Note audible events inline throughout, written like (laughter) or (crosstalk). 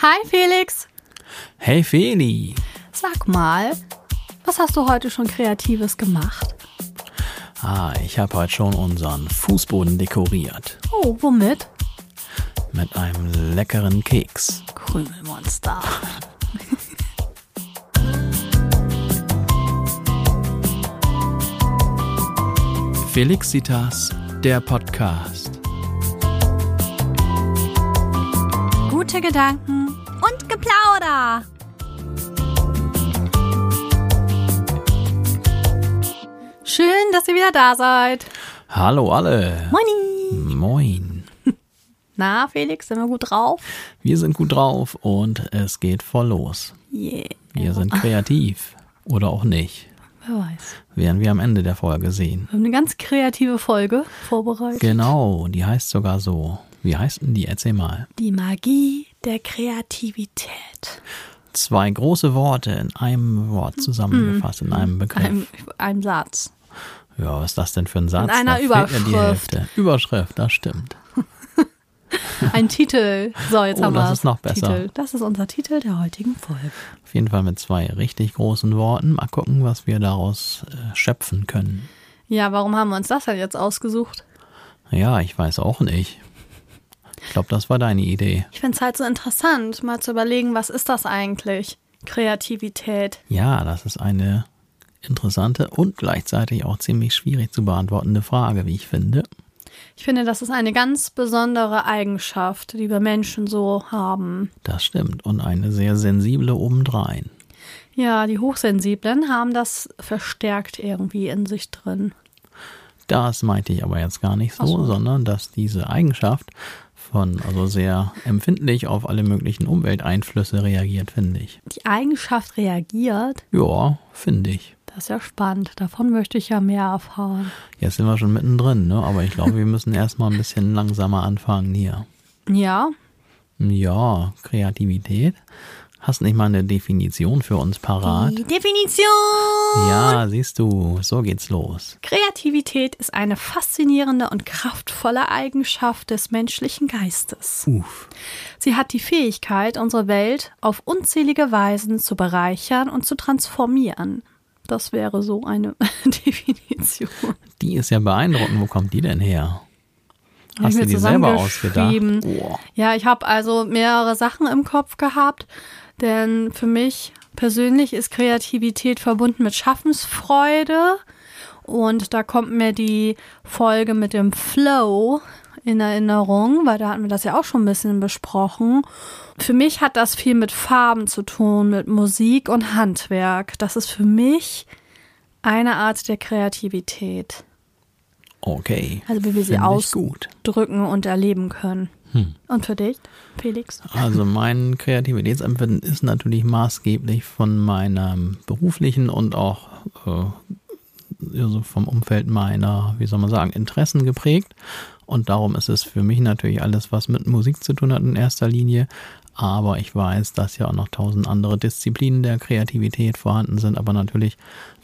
Hi Felix. Hey Feli. Sag mal, was hast du heute schon Kreatives gemacht? Ah, ich habe heute schon unseren Fußboden dekoriert. Oh, womit? Mit einem leckeren Keks. Krümelmonster. (laughs) Felixitas, der Podcast. Gute Gedanken und Geplauder. Schön, dass ihr wieder da seid. Hallo alle. Moini. Moin. (laughs) Na, Felix, sind wir gut drauf? Wir sind gut drauf und es geht voll los. Yeah. Wir sind kreativ. Oder auch nicht. Wer weiß. Werden wir am Ende der Folge sehen. Wir haben eine ganz kreative Folge vorbereitet. Genau, die heißt sogar so. Wie heißt denn die? Erzähl mal. Die Magie der Kreativität. Zwei große Worte in einem Wort zusammengefasst, in einem Begriff. Ein, ein Satz. Ja, was ist das denn für ein Satz? In einer da Überschrift. Überschrift, das stimmt. (laughs) Ein Titel. So, jetzt Oh, haben wir das ist noch besser. Titel. Das ist unser Titel der heutigen Folge. Auf jeden Fall mit zwei richtig großen Worten. Mal gucken, was wir daraus äh, schöpfen können. Ja, warum haben wir uns das denn jetzt ausgesucht? Ja, ich weiß auch nicht. Ich glaube, das war deine Idee. Ich finde es halt so interessant, mal zu überlegen, was ist das eigentlich? Kreativität. Ja, das ist eine interessante und gleichzeitig auch ziemlich schwierig zu beantwortende Frage, wie ich finde. Ich finde, das ist eine ganz besondere Eigenschaft, die wir Menschen so haben. Das stimmt. Und eine sehr sensible obendrein. Ja, die Hochsensiblen haben das verstärkt irgendwie in sich drin. Das meinte ich aber jetzt gar nicht so, so. sondern dass diese Eigenschaft von, also sehr empfindlich auf alle möglichen Umwelteinflüsse reagiert, finde ich. Die Eigenschaft reagiert. Ja, finde ich. Das ist ja spannend. Davon möchte ich ja mehr erfahren. Jetzt sind wir schon mittendrin, ne? Aber ich glaube, wir müssen erstmal ein bisschen langsamer anfangen hier. Ja, Ja, Kreativität. Hast nicht mal eine Definition für uns parat? die Definition. Ja, siehst du, so geht's los. Kreativität ist eine faszinierende und kraftvolle Eigenschaft des menschlichen Geistes. Uff. Sie hat die Fähigkeit, unsere Welt auf unzählige Weisen zu bereichern und zu transformieren. Das wäre so eine (laughs) Definition. Die ist ja beeindruckend. Wo kommt die denn her? Hast ich du die selber ausgedacht? Boah. Ja, ich habe also mehrere Sachen im Kopf gehabt, denn für mich persönlich ist Kreativität verbunden mit Schaffensfreude und da kommt mir die Folge mit dem Flow in Erinnerung, weil da hatten wir das ja auch schon ein bisschen besprochen. Für mich hat das viel mit Farben zu tun, mit Musik und Handwerk. Das ist für mich eine Art der Kreativität. Okay. Also wie wir sie Find ich aus- gut. drücken und erleben können. Hm. Und für dich, Felix? Also mein Kreativitätsempfinden ist natürlich maßgeblich von meinem beruflichen und auch äh, also vom Umfeld meiner, wie soll man sagen, Interessen geprägt. Und darum ist es für mich natürlich alles, was mit Musik zu tun hat in erster Linie. Aber ich weiß, dass ja auch noch tausend andere Disziplinen der Kreativität vorhanden sind. Aber natürlich,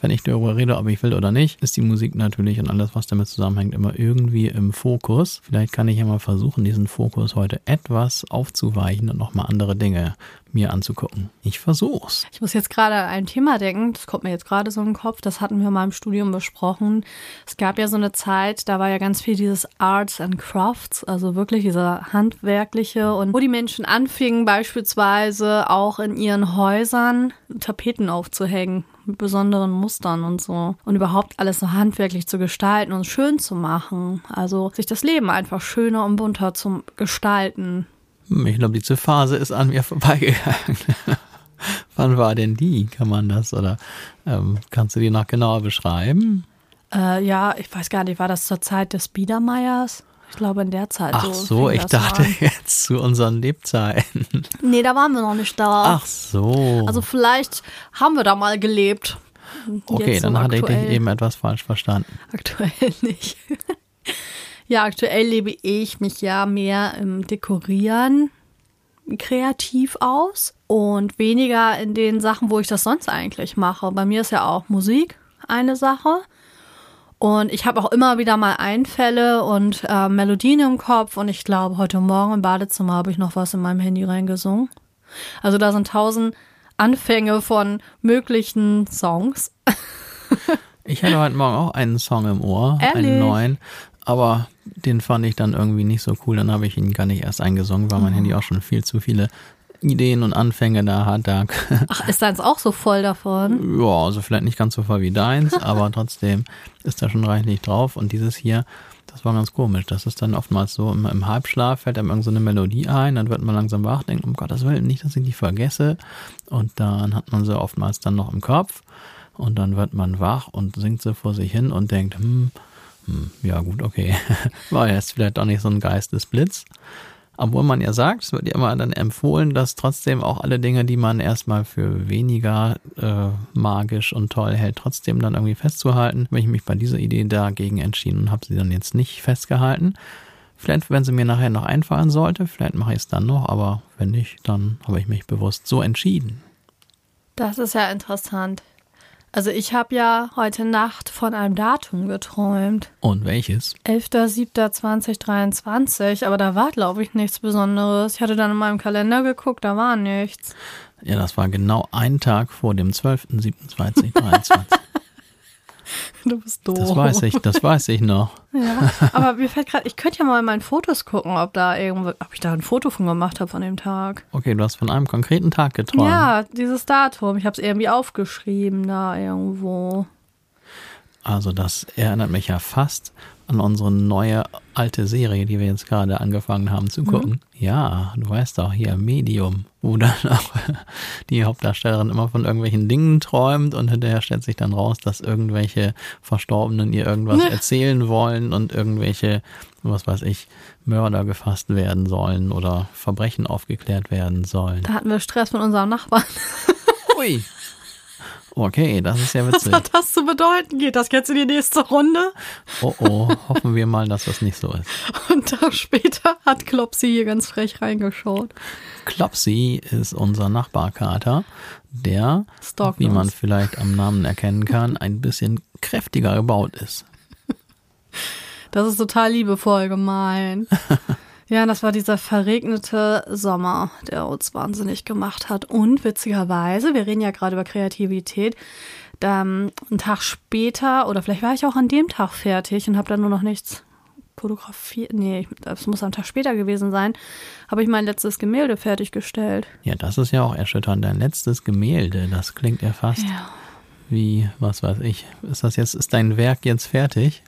wenn ich darüber rede, ob ich will oder nicht, ist die Musik natürlich und alles, was damit zusammenhängt, immer irgendwie im Fokus. Vielleicht kann ich ja mal versuchen, diesen Fokus heute etwas aufzuweichen und nochmal andere Dinge mir anzugucken. Ich versuch's. Ich muss jetzt gerade ein Thema denken, das kommt mir jetzt gerade so in den Kopf, das hatten wir mal im Studium besprochen. Es gab ja so eine Zeit, da war ja ganz viel dieses Arts and Crafts, also wirklich dieser handwerkliche und wo die Menschen anfingen beispielsweise auch in ihren Häusern Tapeten aufzuhängen mit besonderen Mustern und so und überhaupt alles so handwerklich zu gestalten und schön zu machen. Also sich das Leben einfach schöner und bunter zu gestalten. Ich glaube, diese Phase ist an mir vorbeigegangen. (laughs) Wann war denn die? Kann man das oder ähm, kannst du die noch genauer beschreiben? Äh, ja, ich weiß gar nicht, war das zur Zeit des Biedermeiers? Ich glaube in der Zeit. Ach so, fing ich dachte an. jetzt zu unseren Lebzeiten. Nee, da waren wir noch nicht da. Ach so. Also vielleicht haben wir da mal gelebt. okay, Jetzt so dann hatte ich dich eben etwas falsch verstanden. Aktuell (laughs) nicht. ja, aktuell lebe ich mich ja mehr im Dekorieren kreativ aus und weniger in den Sachen, wo ich das sonst eigentlich mache. Bei mir ist ja auch Musik eine Sache. Und ich habe auch immer wieder mal Einfälle und äh, Melodien im Kopf. Und ich glaube, heute Morgen im Badezimmer habe ich noch was in meinem Handy reingesungen. Also da sind tausend Anfänge von möglichen Songs. (laughs) ich hatte heute Morgen auch einen Song im Ohr, Ehrlich? einen neuen, aber den fand ich dann irgendwie nicht so cool. Dann habe ich ihn gar nicht erst eingesungen, weil mein oh. Handy auch schon viel zu viele Ideen und Anfänge da hat. Da (laughs) Ach, ist deins auch so voll davon? Ja, also vielleicht nicht ganz so voll wie deins, (laughs) aber trotzdem ist da schon reichlich drauf. Und dieses hier, das war ganz komisch. Das ist dann oftmals so, im, im Halbschlaf fällt einem irgend so eine Melodie ein, dann wird man langsam wach, denkt, um Gottes Willen, nicht, dass ich die vergesse. Und dann hat man sie oftmals dann noch im Kopf. Und dann wird man wach und singt sie vor sich hin und denkt, hm, hm ja gut, okay. (laughs) war jetzt vielleicht doch nicht so ein Geistesblitz. Obwohl man ja sagt, es wird ja immer dann empfohlen, dass trotzdem auch alle Dinge, die man erstmal für weniger äh, magisch und toll hält, trotzdem dann irgendwie festzuhalten. Wenn ich mich bei dieser Idee dagegen entschieden und habe sie dann jetzt nicht festgehalten. Vielleicht, wenn sie mir nachher noch einfallen sollte, vielleicht mache ich es dann noch, aber wenn nicht, dann habe ich mich bewusst so entschieden. Das ist ja interessant. Also ich habe ja heute Nacht von einem Datum geträumt. Und welches? 11.07.2023, aber da war, glaube ich, nichts Besonderes. Ich hatte dann in meinem Kalender geguckt, da war nichts. Ja, das war genau ein Tag vor dem 12.07.2023. (laughs) (laughs) Du bist doof. Das weiß ich, das weiß ich noch. (laughs) Ja, aber mir fällt gerade, ich könnte ja mal in meinen Fotos gucken, ob da irgendwo, ob ich da ein Foto von gemacht habe von dem Tag. Okay, du hast von einem konkreten Tag geträumt. Ja, dieses Datum. Ich habe es irgendwie aufgeschrieben da irgendwo. Also das erinnert mich ja fast an unsere neue alte Serie, die wir jetzt gerade angefangen haben zu gucken. Mhm. Ja, du weißt doch, hier Medium, wo dann auch (laughs) die Hauptdarstellerin immer von irgendwelchen Dingen träumt und hinterher stellt sich dann raus, dass irgendwelche Verstorbenen ihr irgendwas ne. erzählen wollen und irgendwelche, was weiß ich, Mörder gefasst werden sollen oder Verbrechen aufgeklärt werden sollen. Da hatten wir Stress mit unserem Nachbarn. Ui. (laughs) Okay, das ist ja (laughs) witzig. Was hat das zu bedeuten? Geht das jetzt in die nächste Runde? Oh oh, hoffen wir mal, dass das nicht so ist. (laughs) Und Tag später hat Klopsi hier ganz frech reingeschaut. Klopsi ist unser Nachbarkater, der, wie man vielleicht am Namen erkennen kann, (laughs) ein bisschen kräftiger gebaut ist. Das ist total liebevoll gemein. Ja, das war dieser verregnete Sommer, der uns wahnsinnig gemacht hat. Und witzigerweise, wir reden ja gerade über Kreativität, dann einen Tag später, oder vielleicht war ich auch an dem Tag fertig und habe dann nur noch nichts fotografiert. Nee, das muss am Tag später gewesen sein. Habe ich mein letztes Gemälde fertiggestellt. Ja, das ist ja auch erschütternd. Dein letztes Gemälde, das klingt ja fast ja. wie, was weiß ich. Ist das jetzt, ist dein Werk jetzt fertig?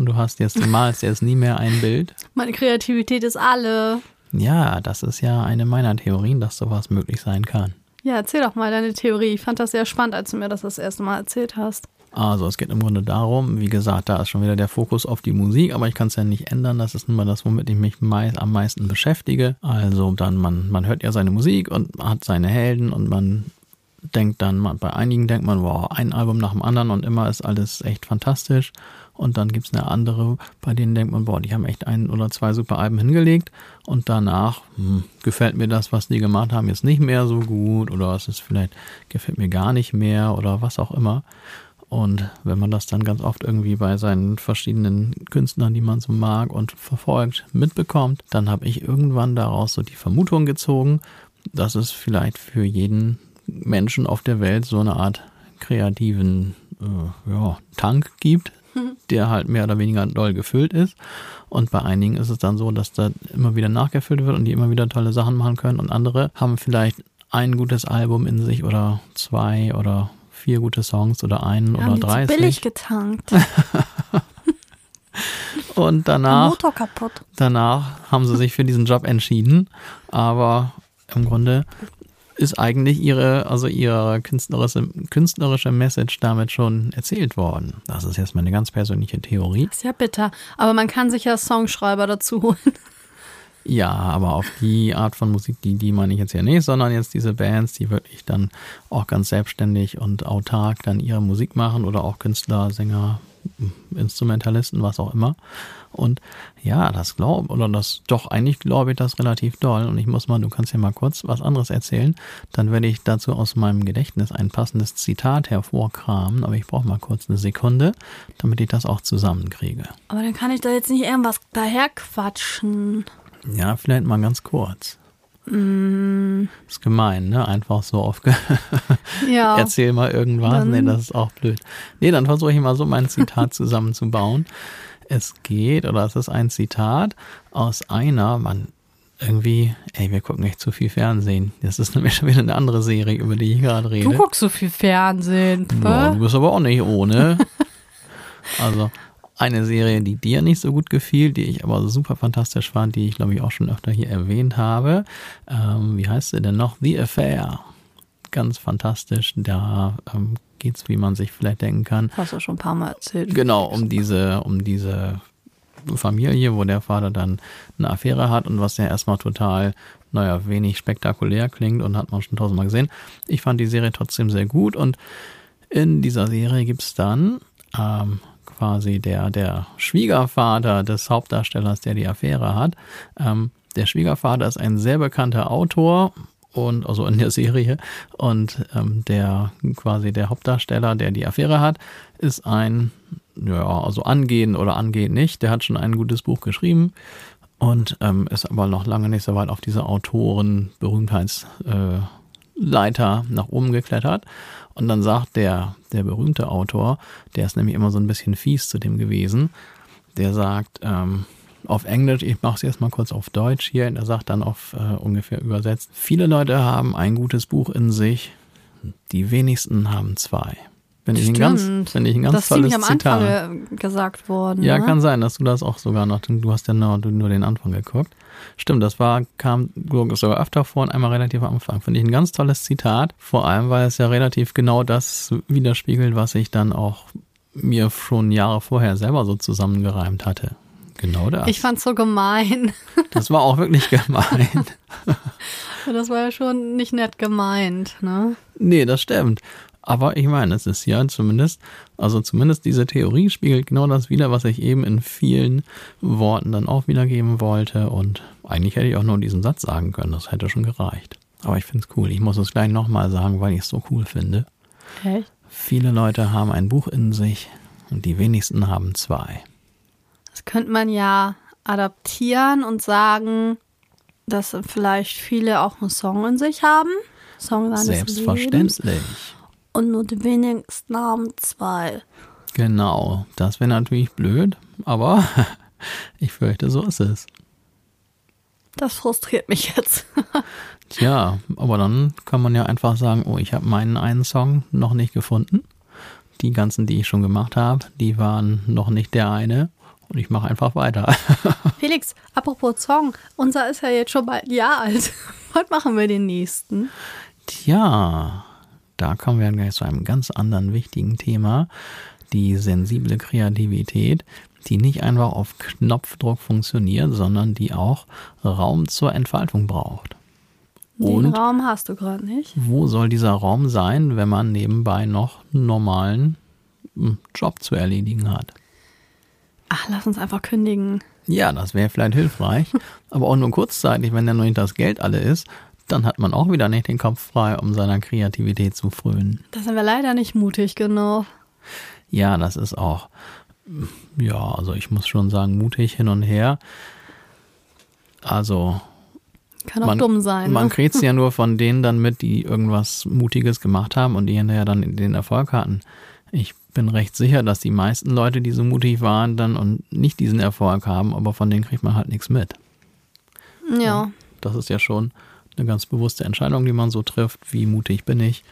Und du hast jetzt, du malst jetzt nie mehr ein Bild. Meine Kreativität ist alle. Ja, das ist ja eine meiner Theorien, dass sowas möglich sein kann. Ja, erzähl doch mal deine Theorie. Ich fand das sehr spannend, als du mir das das erste Mal erzählt hast. Also es geht im Grunde darum, wie gesagt, da ist schon wieder der Fokus auf die Musik, aber ich kann es ja nicht ändern. Das ist nun mal das, womit ich mich meist, am meisten beschäftige. Also dann, man, man hört ja seine Musik und hat seine Helden und man denkt dann, bei einigen denkt man, wow, ein Album nach dem anderen und immer ist alles echt fantastisch. Und dann gibt es eine andere, bei denen denkt man, boah, die haben echt ein oder zwei super Alben hingelegt. Und danach hm, gefällt mir das, was die gemacht haben, jetzt nicht mehr so gut oder es ist vielleicht, gefällt mir gar nicht mehr oder was auch immer. Und wenn man das dann ganz oft irgendwie bei seinen verschiedenen Künstlern, die man so mag und verfolgt, mitbekommt, dann habe ich irgendwann daraus so die Vermutung gezogen, dass es vielleicht für jeden Menschen auf der Welt so eine Art kreativen äh, ja, Tank gibt, der halt mehr oder weniger doll gefüllt ist. Und bei einigen ist es dann so, dass da immer wieder nachgefüllt wird und die immer wieder tolle Sachen machen können. Und andere haben vielleicht ein gutes Album in sich oder zwei oder vier gute Songs oder einen oder dreißig. billig getankt. (laughs) und danach, danach haben sie sich für diesen Job entschieden. Aber im Grunde ist eigentlich ihre, also ihre künstlerische, künstlerische Message damit schon erzählt worden. Das ist jetzt meine ganz persönliche Theorie. Ist ja bitter. Aber man kann sich ja Songschreiber dazu holen. Ja, aber auf die Art von Musik, die, die meine ich jetzt ja nicht, sondern jetzt diese Bands, die wirklich dann auch ganz selbstständig und autark dann ihre Musik machen oder auch Künstler, Sänger, Instrumentalisten, was auch immer. Und ja, das glaube oder das doch eigentlich glaube ich das relativ doll. Und ich muss mal, du kannst ja mal kurz was anderes erzählen. Dann werde ich dazu aus meinem Gedächtnis ein passendes Zitat hervorkramen. Aber ich brauche mal kurz eine Sekunde, damit ich das auch zusammenkriege. Aber dann kann ich da jetzt nicht irgendwas daher quatschen. Ja, vielleicht mal ganz kurz. Mm. Ist gemein, ne? Einfach so auf. (laughs) Ja. Erzähl mal irgendwas. Dann- Nee, das ist auch blöd. Nee, dann versuche ich mal so mein Zitat (laughs) zusammenzubauen. Es geht, oder es ist ein Zitat aus einer, man, irgendwie, ey, wir gucken echt zu viel Fernsehen. Das ist (laughs) nämlich schon wieder eine andere Serie, über die ich gerade rede. Du guckst so viel Fernsehen. Hä? du bist aber auch nicht ohne. also eine Serie, die dir nicht so gut gefiel, die ich aber super fantastisch fand, die ich glaube ich auch schon öfter hier erwähnt habe. Ähm, wie heißt sie denn noch? The Affair. Ganz fantastisch. Da ähm, geht's, wie man sich vielleicht denken kann, Hast du schon ein paar Mal erzählt. genau um diese, um diese Familie, wo der Vater dann eine Affäre hat und was ja erstmal total, naja, wenig spektakulär klingt und hat man schon tausendmal gesehen. Ich fand die Serie trotzdem sehr gut und in dieser Serie gibt's dann ähm, quasi der, der Schwiegervater des Hauptdarstellers, der die Affäre hat. Ähm, der Schwiegervater ist ein sehr bekannter Autor und also in der Serie und ähm, der quasi der Hauptdarsteller, der die Affäre hat, ist ein ja also angehen oder angeht nicht. Der hat schon ein gutes Buch geschrieben und ähm, ist aber noch lange nicht so weit auf diese Autoren Berühmtheitsleiter äh, Leiter nach oben geklettert. Und dann sagt der, der berühmte Autor, der ist nämlich immer so ein bisschen fies zu dem gewesen, der sagt, ähm, auf Englisch, ich mache es jetzt mal kurz auf Deutsch hier, er sagt dann auf äh, ungefähr übersetzt, viele Leute haben ein gutes Buch in sich, die wenigsten haben zwei. Finde ich ein ganz, finde ich ein ganz das ist tolles ziemlich am Zitat. Anfang äh, gesagt worden. Ja, ne? kann sein, dass du das auch sogar noch, du hast ja nur, nur den Anfang geguckt. Stimmt, das war, kam sogar öfter vor und einmal relativ am Anfang. Finde ich ein ganz tolles Zitat, vor allem, weil es ja relativ genau das widerspiegelt, was ich dann auch mir schon Jahre vorher selber so zusammengereimt hatte. Genau das. Ich fand's so gemein. (laughs) das war auch wirklich gemein. (laughs) Das war ja schon nicht nett gemeint, ne? Nee, das stimmt. Aber ich meine, es ist ja zumindest, also zumindest diese Theorie spiegelt genau das wider, was ich eben in vielen Worten dann auch wiedergeben wollte. Und eigentlich hätte ich auch nur diesen Satz sagen können, das hätte schon gereicht. Aber ich finde es cool. Ich muss es gleich nochmal sagen, weil ich es so cool finde. Echt? Viele Leute haben ein Buch in sich und die wenigsten haben zwei. Das könnte man ja adaptieren und sagen, dass vielleicht viele auch einen Song in sich haben. Song. Selbstverständlich. Und nur die wenigsten haben zwei. Genau, das wäre natürlich blöd, aber (laughs) ich fürchte, so ist es. Das frustriert mich jetzt. (laughs) Tja, aber dann kann man ja einfach sagen, oh, ich habe meinen einen Song noch nicht gefunden. Die ganzen, die ich schon gemacht habe, die waren noch nicht der eine. Und ich mache einfach weiter. (laughs) Felix, apropos Song, unser ist ja jetzt schon bald ein Jahr alt. Wann machen wir den nächsten? Tja, da kommen wir gleich zu einem ganz anderen wichtigen Thema. Die sensible Kreativität, die nicht einfach auf Knopfdruck funktioniert, sondern die auch Raum zur Entfaltung braucht. Den Und Raum hast du gerade nicht. wo soll dieser Raum sein, wenn man nebenbei noch einen normalen hm, Job zu erledigen hat? Ach, lass uns einfach kündigen. Ja, das wäre vielleicht hilfreich, aber auch nur kurzzeitig, wenn dann nur nicht das Geld alle ist, dann hat man auch wieder nicht den Kopf frei, um seiner Kreativität zu frönen. Da sind wir leider nicht mutig genug. Ja, das ist auch, ja, also ich muss schon sagen, mutig hin und her. Also Kann auch man, dumm sein. man ne? kriegt ja nur von denen dann mit, die irgendwas Mutiges gemacht haben und die hinterher dann den Erfolg hatten. Ich bin recht sicher, dass die meisten Leute, die so mutig waren, dann und nicht diesen Erfolg haben, aber von denen kriegt man halt nichts mit. Ja. Das ist ja schon eine ganz bewusste Entscheidung, die man so trifft, wie mutig bin ich.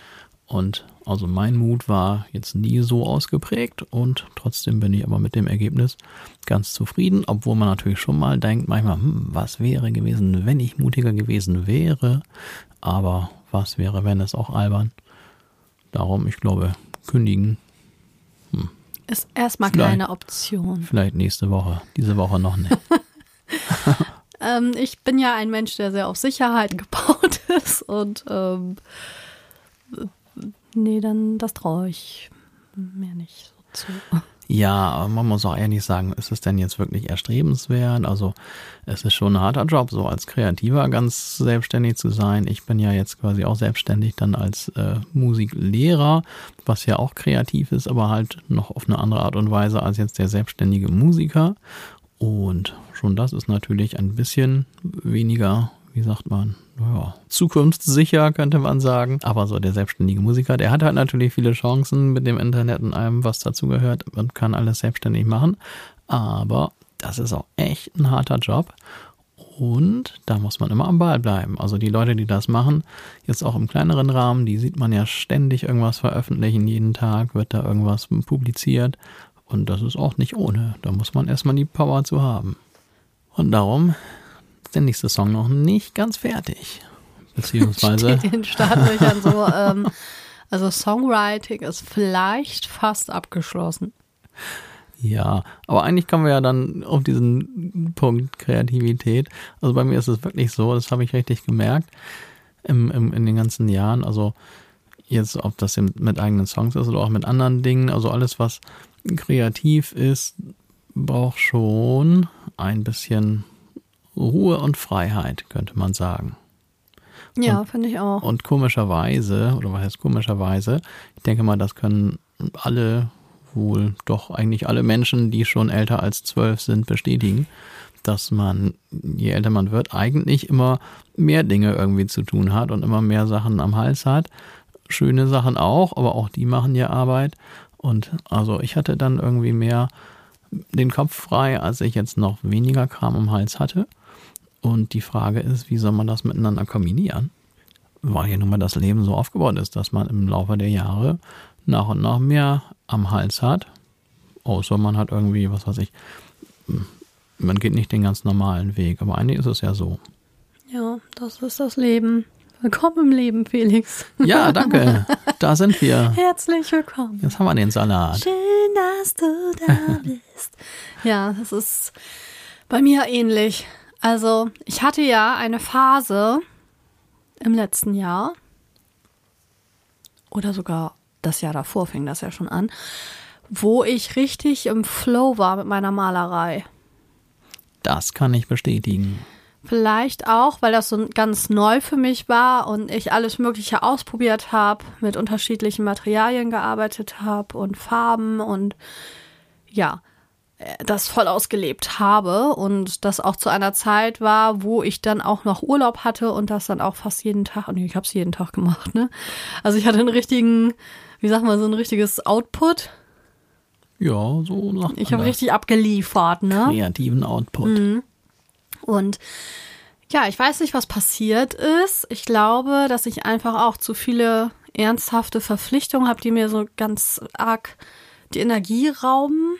Und also mein Mut war jetzt nie so ausgeprägt und trotzdem bin ich aber mit dem Ergebnis ganz zufrieden, obwohl man natürlich schon mal denkt, manchmal, hm, was wäre gewesen, wenn ich mutiger gewesen wäre. Aber was wäre, wenn es auch albern? Darum, ich glaube, kündigen Ist erstmal keine Option. vielleicht nächste Woche, diese Woche noch nicht. (laughs) Ähm, ich bin ja ein Mensch, der sehr auf Sicherheit (laughs) gebaut ist und ähm, nee, dann das traue ich mir nicht so zu. Ja, aber man muss auch ehrlich sagen, ist es denn jetzt wirklich erstrebenswert? Also es ist schon ein harter Job, so als Kreativer ganz selbstständig zu sein. Ich bin ja jetzt quasi auch selbstständig dann als äh, Musiklehrer, was ja auch kreativ ist, aber halt noch auf eine andere Art und Weise als jetzt der selbstständige Musiker. Und schon das ist natürlich ein bisschen weniger, wie sagt man, ja, zukunftssicher könnte man sagen. Aber so der selbstständige Musiker, der hat halt natürlich viele Chancen mit dem Internet und allem, was dazugehört und kann alles selbstständig machen. Aber das ist auch echt ein harter Job. Und da muss man immer am Ball bleiben. Also die Leute, die das machen, jetzt auch im kleineren Rahmen, die sieht man ja ständig irgendwas veröffentlichen. Jeden Tag wird da irgendwas publiziert. Und das ist auch nicht ohne. Da muss man erstmal die Power zu haben. Und darum ist der nächste Song noch nicht ganz fertig. Beziehungsweise. (laughs) Steht in Startlöchern so, (laughs) ähm, also Songwriting ist vielleicht fast abgeschlossen. Ja, aber eigentlich kommen wir ja dann auf diesen Punkt Kreativität. Also bei mir ist es wirklich so, das habe ich richtig gemerkt im, im, in den ganzen Jahren. Also jetzt, ob das mit eigenen Songs ist oder auch mit anderen Dingen, also alles, was kreativ ist, braucht schon ein bisschen Ruhe und Freiheit, könnte man sagen. Ja, finde ich auch. Und komischerweise, oder was heißt komischerweise, ich denke mal, das können alle wohl doch eigentlich alle Menschen, die schon älter als zwölf sind, bestätigen, dass man, je älter man wird, eigentlich immer mehr Dinge irgendwie zu tun hat und immer mehr Sachen am Hals hat. Schöne Sachen auch, aber auch die machen ja Arbeit. Und also ich hatte dann irgendwie mehr den Kopf frei, als ich jetzt noch weniger Kram am Hals hatte. Und die Frage ist, wie soll man das miteinander kombinieren? Weil ja nun mal das Leben so aufgebaut ist, dass man im Laufe der Jahre nach und nach mehr am Hals hat. Außer man hat irgendwie, was weiß ich, man geht nicht den ganz normalen Weg. Aber eigentlich ist es ja so. Ja, das ist das Leben. Willkommen im Leben, Felix. Ja, danke. Da sind wir. (laughs) Herzlich willkommen. Jetzt haben wir den Salat. Schön, dass du da (laughs) bist. ja, das ist bei mir ähnlich. Also, ich hatte ja eine Phase im letzten Jahr oder sogar das Jahr davor fing das ja schon an, wo ich richtig im Flow war mit meiner Malerei. Das kann ich bestätigen. Vielleicht auch, weil das so ganz neu für mich war und ich alles Mögliche ausprobiert habe, mit unterschiedlichen Materialien gearbeitet habe und Farben und ja, das voll ausgelebt habe und das auch zu einer Zeit war, wo ich dann auch noch Urlaub hatte und das dann auch fast jeden Tag, und ich habe es jeden Tag gemacht, ne? Also ich hatte einen richtigen, wie sagt man, so ein richtiges Output. Ja, so sagt Ich habe richtig abgeliefert, ne? Kreativen Output. Mhm. Und ja, ich weiß nicht, was passiert ist. Ich glaube, dass ich einfach auch zu viele ernsthafte Verpflichtungen habe, die mir so ganz arg die Energie rauben.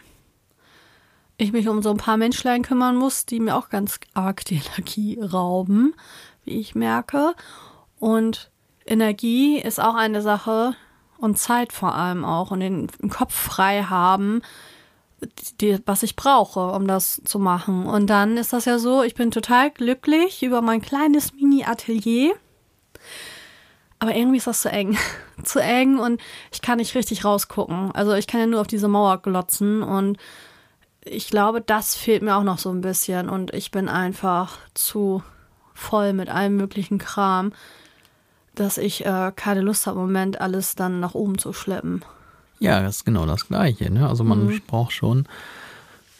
Ich mich um so ein paar Menschlein kümmern muss, die mir auch ganz arg die (laughs) Energie rauben, wie ich merke. Und Energie ist auch eine Sache, und Zeit vor allem auch und den Kopf frei haben, die, was ich brauche, um das zu machen. Und dann ist das ja so, ich bin total glücklich über mein kleines Mini-Atelier. Aber irgendwie ist das zu eng. (laughs) zu eng und ich kann nicht richtig rausgucken. Also ich kann ja nur auf diese Mauer glotzen und ich glaube, das fehlt mir auch noch so ein bisschen und ich bin einfach zu voll mit allem möglichen Kram, dass ich äh, keine Lust habe, im Moment alles dann nach oben zu schleppen. Ja, das ist genau das Gleiche. Ne? Also man mhm. braucht schon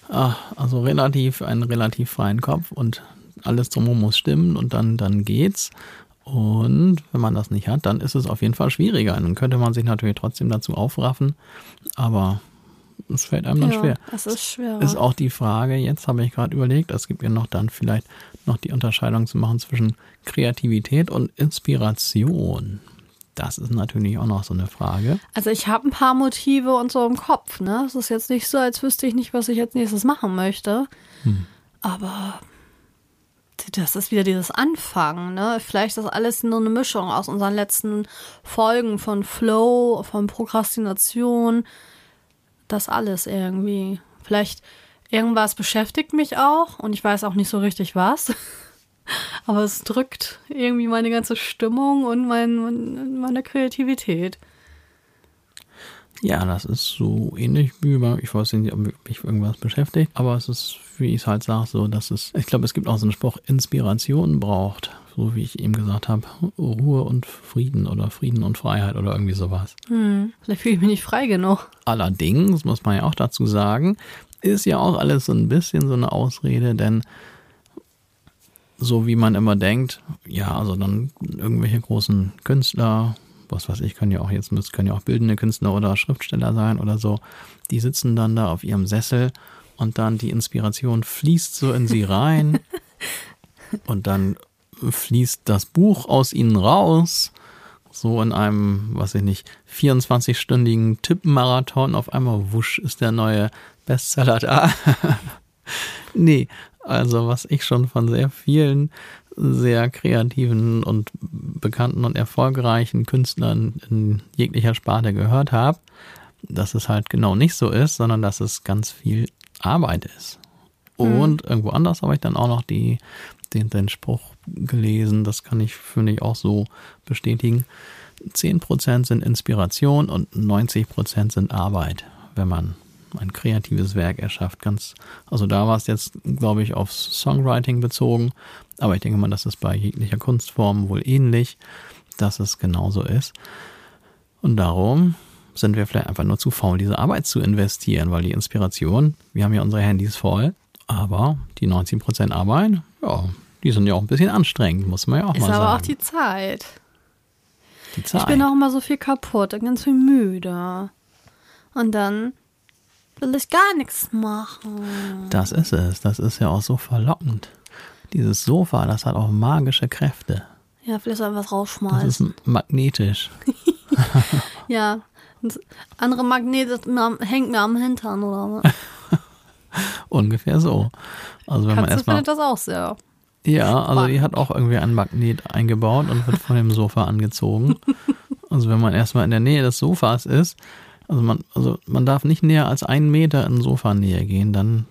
ach, also relativ einen relativ freien Kopf und alles drumherum muss stimmen und dann, dann geht's. Und wenn man das nicht hat, dann ist es auf jeden Fall schwieriger. Dann könnte man sich natürlich trotzdem dazu aufraffen, aber es fällt einem dann ja, schwer. Es ist schwer. Ist auch die Frage, jetzt habe ich gerade überlegt, es gibt ja noch dann vielleicht noch die Unterscheidung zu machen zwischen Kreativität und Inspiration. Das ist natürlich auch noch so eine Frage. Also ich habe ein paar Motive und so im Kopf, ne? Es ist jetzt nicht so, als wüsste ich nicht, was ich als nächstes machen möchte. Hm. Aber das ist wieder dieses Anfangen, ne? Vielleicht ist das alles nur eine Mischung aus unseren letzten Folgen von Flow, von Prokrastination, das alles irgendwie. Vielleicht irgendwas beschäftigt mich auch und ich weiß auch nicht so richtig was. Aber es drückt irgendwie meine ganze Stimmung und mein, meine Kreativität. Ja, das ist so ähnlich wie bei, ich weiß nicht, ob mich irgendwas beschäftigt, aber es ist, wie ich es halt sage, so, dass es, ich glaube, es gibt auch so einen Spruch, Inspiration braucht, so wie ich eben gesagt habe, Ruhe und Frieden oder Frieden und Freiheit oder irgendwie sowas. Hm, vielleicht fühle ich mich nicht frei genug. Allerdings, muss man ja auch dazu sagen, ist ja auch alles so ein bisschen so eine Ausrede, denn so wie man immer denkt, ja, also dann irgendwelche großen Künstler, was weiß ich, können ja auch jetzt, können ja auch bildende Künstler oder Schriftsteller sein oder so, die sitzen dann da auf ihrem Sessel und dann die Inspiration fließt so in sie rein. (laughs) Und dann fließt das Buch aus ihnen raus, so in einem, was ich nicht, 24-stündigen Tippmarathon, auf einmal wusch ist der neue Bestseller da. (laughs) nee, also was ich schon von sehr vielen sehr kreativen und bekannten und erfolgreichen Künstlern in jeglicher Sparte gehört habe, dass es halt genau nicht so ist, sondern dass es ganz viel Arbeit ist. Mhm. Und mhm. irgendwo anders habe ich dann auch noch die, den, den Spruch gelesen, das kann ich, finde ich, auch so bestätigen. 10% sind Inspiration und 90% sind Arbeit, wenn man ein kreatives Werk erschafft. Ganz, also da war es jetzt, glaube ich, aufs Songwriting bezogen, aber ich denke mal, das ist bei jeglicher Kunstform wohl ähnlich, dass es genauso ist. Und darum sind wir vielleicht einfach nur zu faul, diese Arbeit zu investieren, weil die Inspiration, wir haben ja unsere Handys voll, aber die 19% Arbeit, ja, die sind ja auch ein bisschen anstrengend, muss man ja auch ist mal sagen. Ist aber auch die Zeit. Die Zeit. Ich bin auch immer so viel kaputt und ganz viel müde. Und dann will ich gar nichts machen. Das ist es. Das ist ja auch so verlockend. Dieses Sofa, das hat auch magische Kräfte. Ja, vielleicht soll was rausschmeißen. Das ist magnetisch. (laughs) ja, das andere Magnet hängt mir am Hintern oder was? (laughs) Ungefähr so. Also wenn Katze man erstmal findet das auch sehr. Ja, also die hat auch irgendwie ein Magnet eingebaut und wird von dem Sofa angezogen. (laughs) also wenn man erstmal in der Nähe des Sofas ist, also man, also man darf nicht näher als einen Meter in Sofanähe gehen, dann,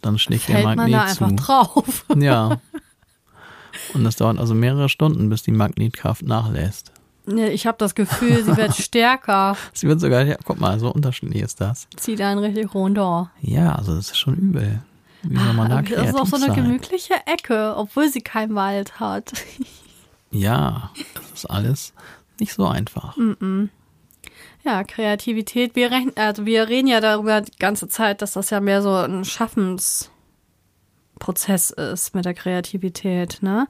dann schlägt Fällt der Magnet man da zu. einfach drauf. (laughs) Ja. (laughs) Und das dauert also mehrere Stunden, bis die Magnetkraft nachlässt. Ich habe das Gefühl, sie wird (laughs) stärker. sie wird sogar, ja, guck mal, so unterschiedlich ist das. Zieht einen richtig runter. Ja, also das ist schon übel. Wie soll man da Das ist auch so eine sein? gemütliche Ecke, obwohl sie keinen Wald hat. ja, das ist alles nicht so einfach. Mm -mm. Ja, Kreativität. Wir, rechnen, also wir reden ja darüber die ganze Zeit, dass das ja mehr so ein Schaffensprozess ist mit der Kreativität. Ne?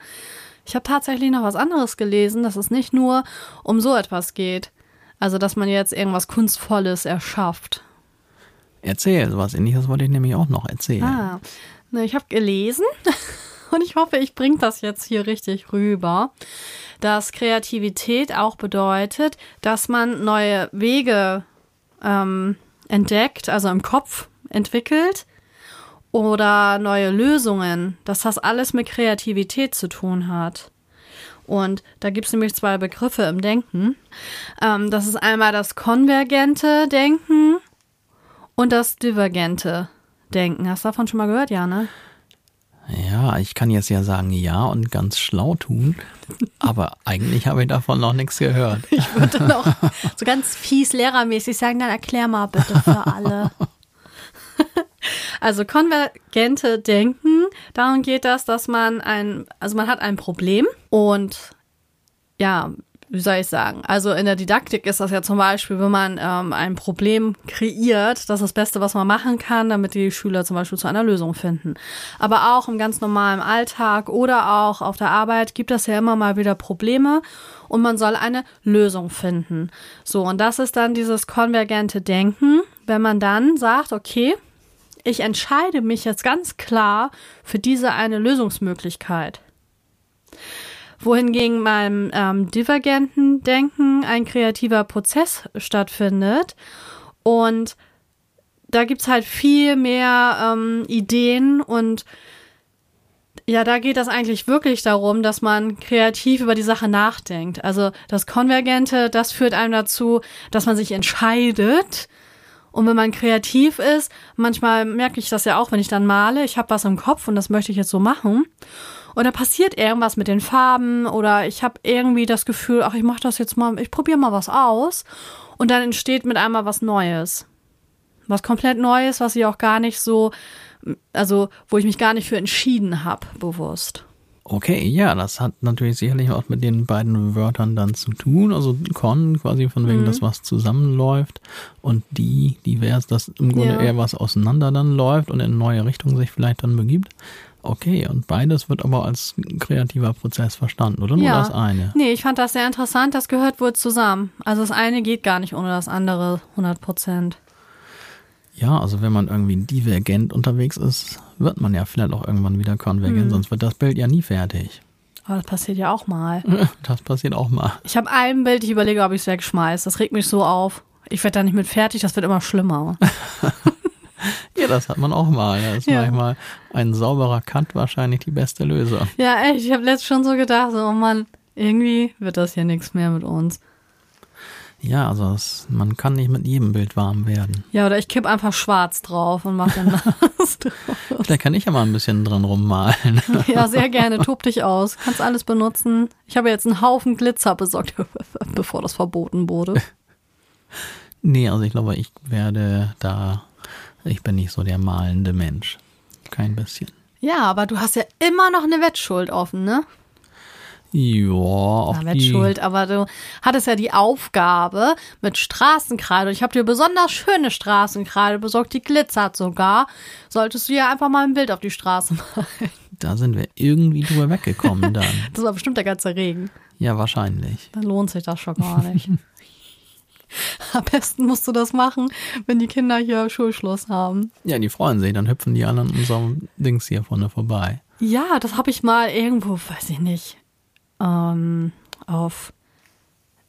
Ich habe tatsächlich noch was anderes gelesen, dass es nicht nur um so etwas geht. Also, dass man jetzt irgendwas Kunstvolles erschafft. Erzähl, sowas ähnliches wollte ich nämlich auch noch erzählen. Ah, ne, ich habe gelesen (laughs) (laughs) und ich hoffe, ich bringe das jetzt hier richtig rüber, dass Kreativität auch bedeutet, dass man neue Wege ähm, entdeckt, also im Kopf entwickelt oder neue Lösungen, dass das alles mit Kreativität zu tun hat. Und da gibt es nämlich zwei Begriffe im Denken. Ähm, das ist einmal das konvergente Denken und das divergente Denken. Hast du davon schon mal gehört, ja, ne? Ja, ich kann jetzt ja sagen ja und ganz schlau tun, aber eigentlich habe ich davon noch nichts gehört. (laughs) Ich würde noch so ganz fies lehrermäßig sagen, dann erklär mal bitte für alle. (laughs) Also konvergente Denken, darum geht das, dass man ein, also man hat ein Problem und ja, wie soll ich sagen? Also in der Didaktik ist das ja zum Beispiel, wenn man ähm, ein Problem kreiert, das ist das Beste, was man machen kann, damit die Schüler zum Beispiel zu einer Lösung finden. Aber auch im ganz normalen Alltag oder auch auf der Arbeit gibt es ja immer mal wieder Probleme und man soll eine Lösung finden. So, und das ist dann dieses konvergente Denken, wenn man dann sagt, okay, ich entscheide mich jetzt ganz klar für diese eine Lösungsmöglichkeit wohingegen beim ähm, divergenten Denken ein kreativer Prozess stattfindet. Und da gibt es halt viel mehr ähm, Ideen und ja, da geht das eigentlich wirklich darum, dass man kreativ über die Sache nachdenkt. Also das Konvergente, das führt einem dazu, dass man sich entscheidet. Und wenn man kreativ ist, manchmal merke ich das ja auch, wenn ich dann male, ich habe was im Kopf und das möchte ich jetzt so machen. Und da passiert irgendwas mit den Farben oder ich habe irgendwie das Gefühl, ach, ich mache das jetzt mal, ich probiere mal was aus. Und dann entsteht mit einmal was Neues. Was komplett Neues, was ich auch gar nicht so, also wo ich mich gar nicht für entschieden habe, bewusst. Okay, ja, das hat natürlich sicherlich auch mit den beiden Wörtern dann zu tun. Also Con quasi von wegen mhm. das, was zusammenläuft und die, divers, das im Grunde ja. eher was auseinander dann läuft und in neue Richtungen sich vielleicht dann begibt. Okay, und beides wird aber als kreativer Prozess verstanden, oder nur Ja. das eine? Nee, ich fand das sehr interessant. Das gehört wohl zusammen. Also das eine geht gar nicht ohne das andere 100 Prozent. Ja, also wenn man irgendwie divergent unterwegs ist, wird man ja vielleicht auch irgendwann wieder konvergent, sonst wird das Bild ja nie fertig. Aber das passiert ja auch mal. (laughs) Das passiert auch mal. Ich habe ein Bild, ich überlege, ob ich es wegschmeiße. Das regt mich so auf. Ich werde da nicht mit fertig, das wird immer schlimmer. (laughs) Ja, das hat man auch mal. Da ist Ja. manchmal ein sauberer Cut wahrscheinlich die beste Lösung. ja, echt, ich habe letztens schon so gedacht, so, oh Mann, irgendwie wird das hier nichts mehr mit uns. Ja, also es, man kann nicht mit jedem Bild warm werden. Ja, oder ich kipp einfach schwarz drauf und mach dann das (laughs) drauf. Vielleicht kann ich ja mal ein bisschen dran rummalen. (laughs) Ja, sehr gerne. Tob dich aus. Kannst alles benutzen. Ich habe jetzt einen Haufen Glitzer besorgt, (laughs) bevor das verboten wurde. Nee, also ich glaube, ich werde da, ich bin nicht so der malende Mensch. Kein bisschen. Ja, aber du hast ja immer noch eine Wettschuld offen, ne? Ja, auch Na, die, Wettschuld, aber du hattest ja die Aufgabe mit Straßenkreide. Ich habe dir besonders schöne Straßenkreide besorgt, die glitzert sogar. Solltest du ja einfach mal ein Bild auf die Straße (laughs) malen. da sind wir irgendwie drüber weggekommen dann. (laughs) Das war bestimmt der ganze Regen. Ja, wahrscheinlich. Dann lohnt sich das schon gar nicht. (laughs) (laughs) Am besten musst du das machen, wenn die Kinder hier Schulschluss haben. Ja, die freuen sich, dann hüpfen die alle an unserem Dings hier vorne vorbei. Ja, das habe ich mal irgendwo, weiß ich nicht, ähm, auf,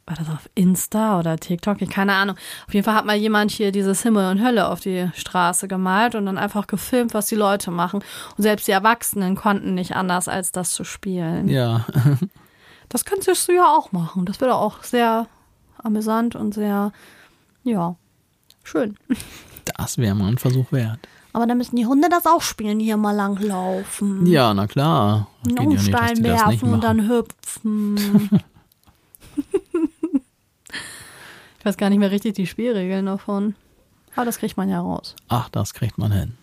war das auf Insta oder TikTok? Ich keine Ahnung. Auf jeden Fall hat mal jemand hier dieses Himmel und Hölle auf die Straße gemalt und dann einfach gefilmt, was die Leute machen. Und selbst die Erwachsenen konnten nicht anders, als das zu spielen. Ja, (laughs) Das könntest du ja auch machen. Das wäre auch sehr amüsant und sehr, ja, schön. das wäre mal ein Versuch wert. Aber dann müssen die Hunde das auch spielen, die hier mal langlaufen. Ja, na klar. Ja einen nicht, dass Stein die das nicht werfen und dann hüpfen. (laughs) ich weiß gar nicht mehr richtig die Spielregeln davon. Aber das kriegt man ja raus. Ach, das kriegt man hin.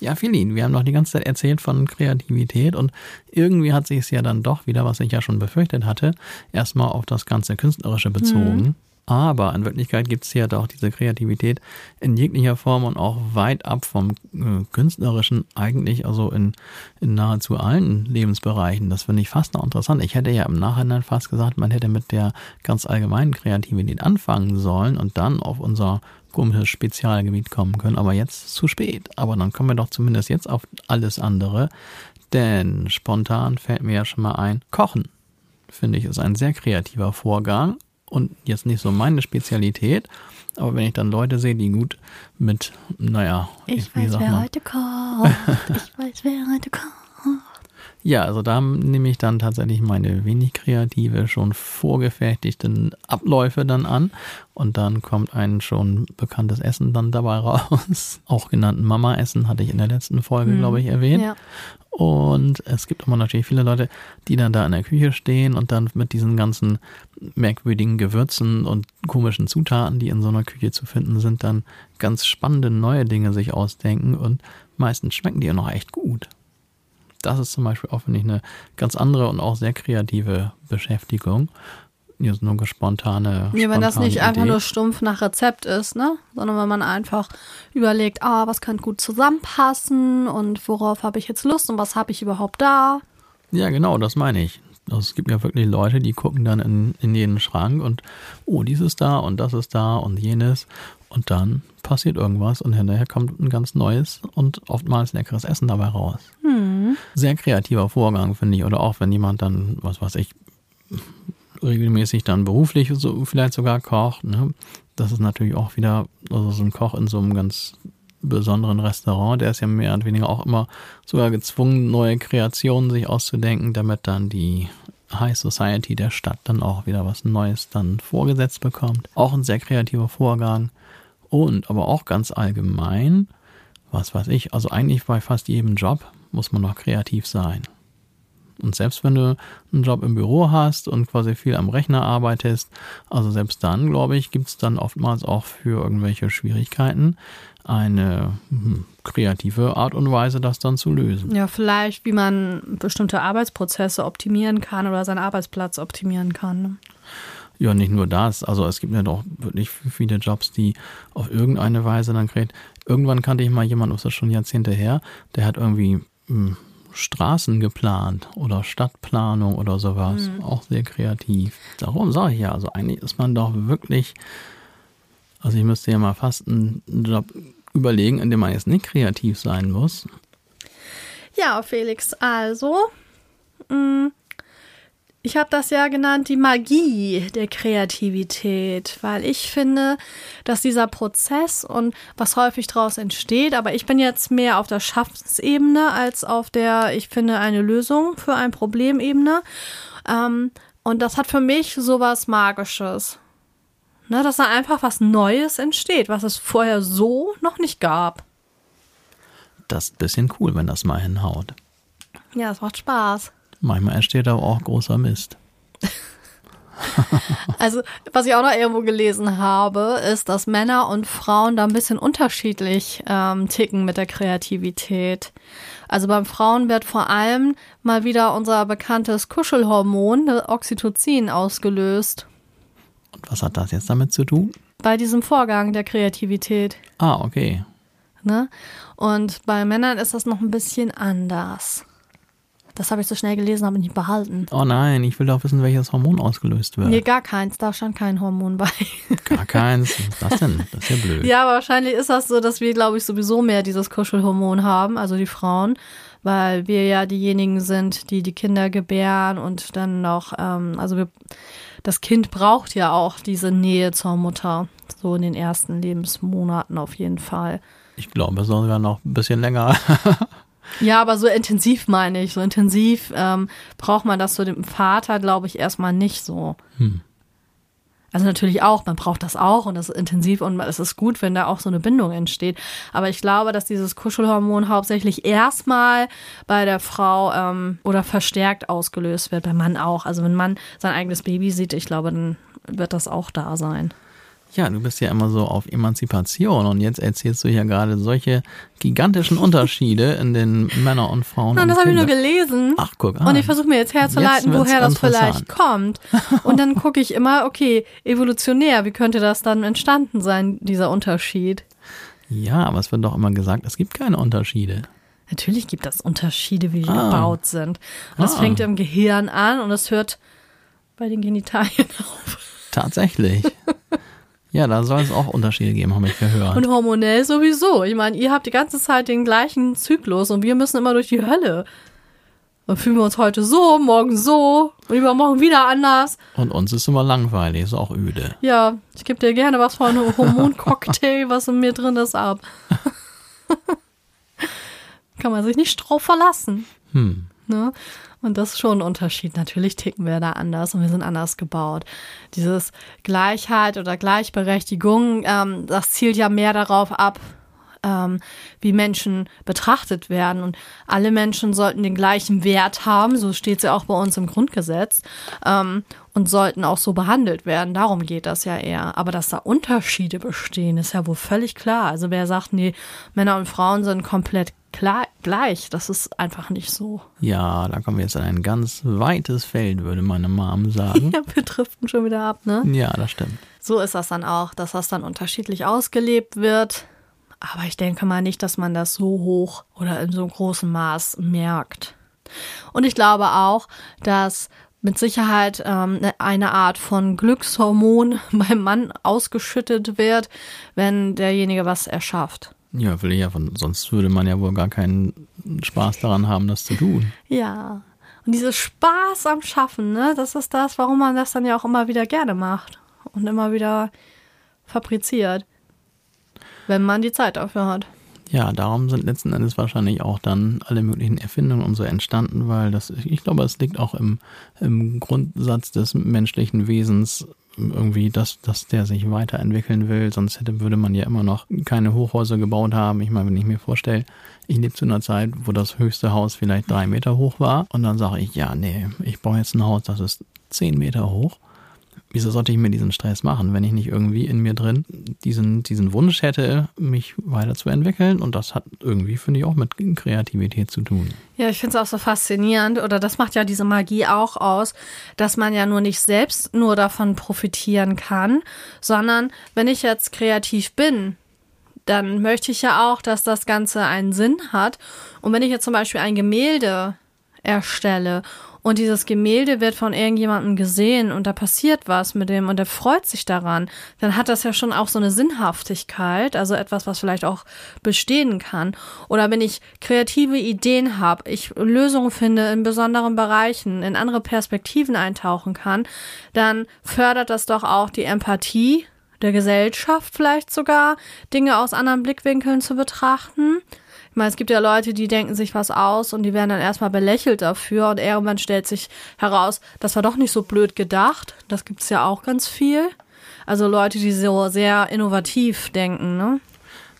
Ja, Philin, wir haben doch die ganze Zeit erzählt von Kreativität und irgendwie hat sich es ja dann doch wieder, was ich ja schon befürchtet hatte, erstmal auf das ganze Künstlerische bezogen. Aber in Wirklichkeit gibt es ja doch diese Kreativität in jeglicher Form und auch weit ab vom äh, Künstlerischen eigentlich, also in, in nahezu allen Lebensbereichen. Das finde ich fast noch interessant. Ich hätte ja im Nachhinein fast gesagt, man hätte mit der ganz allgemeinen Kreativität anfangen sollen und dann auf unser komisches Spezialgebiet kommen können. Aber jetzt zu spät. Aber dann kommen wir doch zumindest jetzt auf alles andere. Denn spontan fällt mir ja schon mal ein, Kochen, finde ich, ist ein sehr kreativer Vorgang und jetzt nicht so meine Spezialität. Aber wenn ich dann Leute sehe, die gut mit, naja, wie sagt man? heute kocht. Ich weiß, wer heute kocht. Ja, also da nehme ich dann tatsächlich meine wenig kreative, schon vorgefertigten Abläufe dann an und dann kommt ein schon bekanntes Essen dann dabei raus. (laughs) Auch genannten Mama-Essen hatte ich in der letzten Folge, glaube ich, erwähnt. Ja. Und es gibt immer natürlich viele Leute, die dann da in der Küche stehen und dann mit diesen ganzen merkwürdigen Gewürzen und komischen Zutaten, die in so einer Küche zu finden sind, dann ganz spannende neue Dinge sich ausdenken und meistens schmecken die ja noch echt gut. Das ist zum Beispiel auch, finde ich, eine ganz andere und auch sehr kreative Beschäftigung. Ist nur eine spontane. Ja, wenn das nicht einfach Idee. nur stumpf nach Rezept ist, ne? Sondern wenn man einfach überlegt, ah, was könnte gut zusammenpassen und worauf habe ich jetzt Lust und was habe ich überhaupt da? Ja, genau, das meine ich. Also es gibt ja wirklich Leute, die gucken dann in, in jeden Schrank und, oh, dies ist da und das ist da und jenes. Und dann passiert irgendwas und hinterher kommt ein ganz neues und oftmals leckeres Essen dabei raus. Sehr kreativer Vorgang, finde ich. Oder auch wenn jemand dann, was weiß ich, regelmäßig dann beruflich so vielleicht sogar kocht. Ne? Das ist natürlich auch wieder, also so ein Koch in so einem ganz besonderen Restaurant, der ist ja mehr oder weniger auch immer sogar gezwungen, neue Kreationen sich auszudenken, damit dann die High Society der Stadt dann auch wieder was Neues dann vorgesetzt bekommt. Auch ein sehr kreativer Vorgang. Und aber auch ganz allgemein, was weiß ich, also eigentlich bei fast jedem Job muss man noch kreativ sein. Und selbst wenn du einen Job im Büro hast und quasi viel am Rechner arbeitest, also selbst dann, glaube ich, gibt es dann oftmals auch für irgendwelche Schwierigkeiten eine hm, kreative Art und Weise, das dann zu lösen. Ja, vielleicht, wie man bestimmte Arbeitsprozesse optimieren kann oder seinen Arbeitsplatz optimieren kann. Ja, nicht nur das. Also es gibt ja doch wirklich viele Jobs, die auf irgendeine Weise dann kreiert. Irgendwann kannte ich mal jemanden, das ist schon Jahrzehnte her, der hat irgendwie mh, hm, Straßen geplant oder Stadtplanung oder sowas. Mhm. Auch sehr kreativ. Darum sage ich ja, also eigentlich ist man doch wirklich, also ich müsste ja mal fast einen Job überlegen, in dem man jetzt nicht kreativ sein muss. Ja, Felix, also, mh, mm, ich habe das ja genannt, die Magie der Kreativität, weil ich finde, dass dieser Prozess und was häufig daraus entsteht, aber ich bin jetzt mehr auf der Schaffensebene als auf der, ich finde, eine Lösung für ein Problemebene. Ähm, und das hat für mich sowas Magisches. Ne, dass da einfach was Neues entsteht, was es vorher so noch nicht gab. Das ist ein bisschen cool, wenn das mal hinhaut. Ja, es macht Spaß. Manchmal entsteht aber auch großer Mist. (laughs) also, was ich auch noch irgendwo gelesen habe, ist, dass Männer und Frauen da ein bisschen unterschiedlich ähm, ticken mit der Kreativität. Also beim Frauen wird vor allem mal wieder unser bekanntes Kuschelhormon, Oxytocin, ausgelöst. Und was hat das jetzt damit zu tun? Bei diesem Vorgang der Kreativität. Ah, okay. Ne? Und bei Männern ist das noch ein bisschen anders. Das habe ich so schnell gelesen, habe ich nicht behalten. Oh nein, ich will doch wissen, welches Hormon ausgelöst wird. Nee, gar keins. Da stand kein Hormon bei. (laughs) Gar keins? Was das denn? Das ist ja blöd. Ja, aber wahrscheinlich ist das so, dass wir, glaube ich, sowieso mehr dieses Kuschelhormon haben, also die Frauen, weil wir ja diejenigen sind, die die Kinder gebären und dann noch, ähm, also wir, das Kind braucht ja auch diese Nähe zur Mutter, so in den ersten Lebensmonaten auf jeden Fall. Ich glaube sogar noch ein bisschen länger. (laughs) Ja, aber so intensiv meine ich. So intensiv ähm, braucht man das zu dem Vater, glaube ich, erstmal nicht so. Hm. Also natürlich auch, man braucht das auch und das ist intensiv und es ist gut, wenn da auch so eine Bindung entsteht. Aber ich glaube, dass dieses Kuschelhormon hauptsächlich erstmal bei der Frau ähm, oder verstärkt ausgelöst wird, beim Mann auch. Also wenn man sein eigenes Baby sieht, ich glaube, dann wird das auch da sein. Ja, du bist ja immer so auf Emanzipation und jetzt erzählst du ja gerade solche gigantischen Unterschiede (laughs) in den Männer und Frauen. Nein, das habe ich nur gelesen. Ach, guck an. Und ich versuche mir jetzt herzuleiten, jetzt woher das vielleicht kommt. (laughs) Und dann gucke ich immer, okay, evolutionär, wie könnte das dann entstanden sein, dieser Unterschied? Ja, aber es wird doch immer gesagt, es gibt keine Unterschiede. Natürlich gibt es Unterschiede, wie die ah. gebaut sind. Und das ah. fängt im Gehirn an und es hört bei den Genitalien (laughs) auf. Tatsächlich. Ja, da soll es auch Unterschiede geben, habe ich gehört. Und hormonell sowieso. Ich meine, ihr habt die ganze Zeit den gleichen Zyklus und wir müssen immer durch die Hölle. Dann fühlen wir uns heute so, morgen so und übermorgen wieder anders. Und uns ist immer langweilig, ist auch öde. Ja, ich gebe dir gerne was von einem Hormoncocktail, was in mir drin ist, ab. (laughs) Kann man sich nicht drauf verlassen. Hm. Ne? Und das ist schon ein Unterschied. Natürlich ticken wir da anders und wir sind anders gebaut. Dieses Gleichheit oder Gleichberechtigung, ähm, das zielt ja mehr darauf ab, ähm, wie Menschen betrachtet werden. Und alle Menschen sollten den gleichen Wert haben, so steht es ja auch bei uns im Grundgesetz, ähm, und sollten auch so behandelt werden. Darum geht das ja eher. Aber dass da Unterschiede bestehen, ist ja wohl völlig klar. Also wer sagt, nee, Männer und Frauen sind komplett klar, gleich. Das ist einfach nicht so. Ja, da kommen wir jetzt in ein ganz weites Feld, würde meine Mom sagen. (laughs) Ja, wir driften schon wieder ab, ne? Ja, das stimmt. So ist das dann auch, dass das dann unterschiedlich ausgelebt wird. Aber ich denke mal nicht, dass man das so hoch oder in so großem Maß merkt. Und ich glaube auch, dass mit Sicherheit ähm, ne, eine Art von Glückshormon (laughs) beim Mann ausgeschüttet wird, wenn derjenige was erschafft. Ja, will ich ja, von, sonst würde man ja wohl gar keinen Spaß daran haben, das zu tun. Ja. Und dieses Spaß am Schaffen, ne, das ist das, warum man das dann ja auch immer wieder gerne macht und immer wieder fabriziert, wenn man die Zeit dafür hat. Ja, darum sind letzten Endes wahrscheinlich auch dann alle möglichen Erfindungen und so entstanden, weil das, ich glaube, es liegt auch im, im Grundsatz des menschlichen Wesens, irgendwie, dass, dass der sich weiterentwickeln will, sonst hätte, würde man ja immer noch keine Hochhäuser gebaut haben. Ich meine, wenn ich mir vorstelle, ich lebe zu einer Zeit, wo das höchste Haus vielleicht drei Meter hoch war und dann sage ich, ja, nee, ich baue jetzt ein Haus, das ist zehn Meter hoch wieso sollte ich mir diesen Stress machen, wenn ich nicht irgendwie in mir drin diesen, diesen Wunsch hätte, mich weiterzuentwickeln? Und das hat irgendwie, finde ich, auch mit Kreativität zu tun. Ja, ich finde es auch so faszinierend, oder das macht ja diese Magie auch aus, dass man ja nur nicht selbst nur davon profitieren kann, sondern wenn ich jetzt kreativ bin, dann möchte ich ja auch, dass das Ganze einen Sinn hat. Und wenn ich jetzt zum Beispiel ein Gemälde erstelle und dieses Gemälde wird von irgendjemandem gesehen und da passiert was mit dem und der freut sich daran, dann hat das ja schon auch so eine Sinnhaftigkeit, also etwas, was vielleicht auch bestehen kann. Oder wenn ich kreative Ideen habe, ich Lösungen finde in besonderen Bereichen, in andere Perspektiven eintauchen kann, dann fördert das doch auch die Empathie der Gesellschaft vielleicht sogar, Dinge aus anderen Blickwinkeln zu betrachten. Meine, es gibt ja Leute, die denken sich was aus und die werden dann erstmal belächelt dafür und irgendwann stellt sich heraus, das war doch nicht so blöd gedacht. Das gibt es ja auch ganz viel. Also Leute, die so sehr innovativ denken, ne?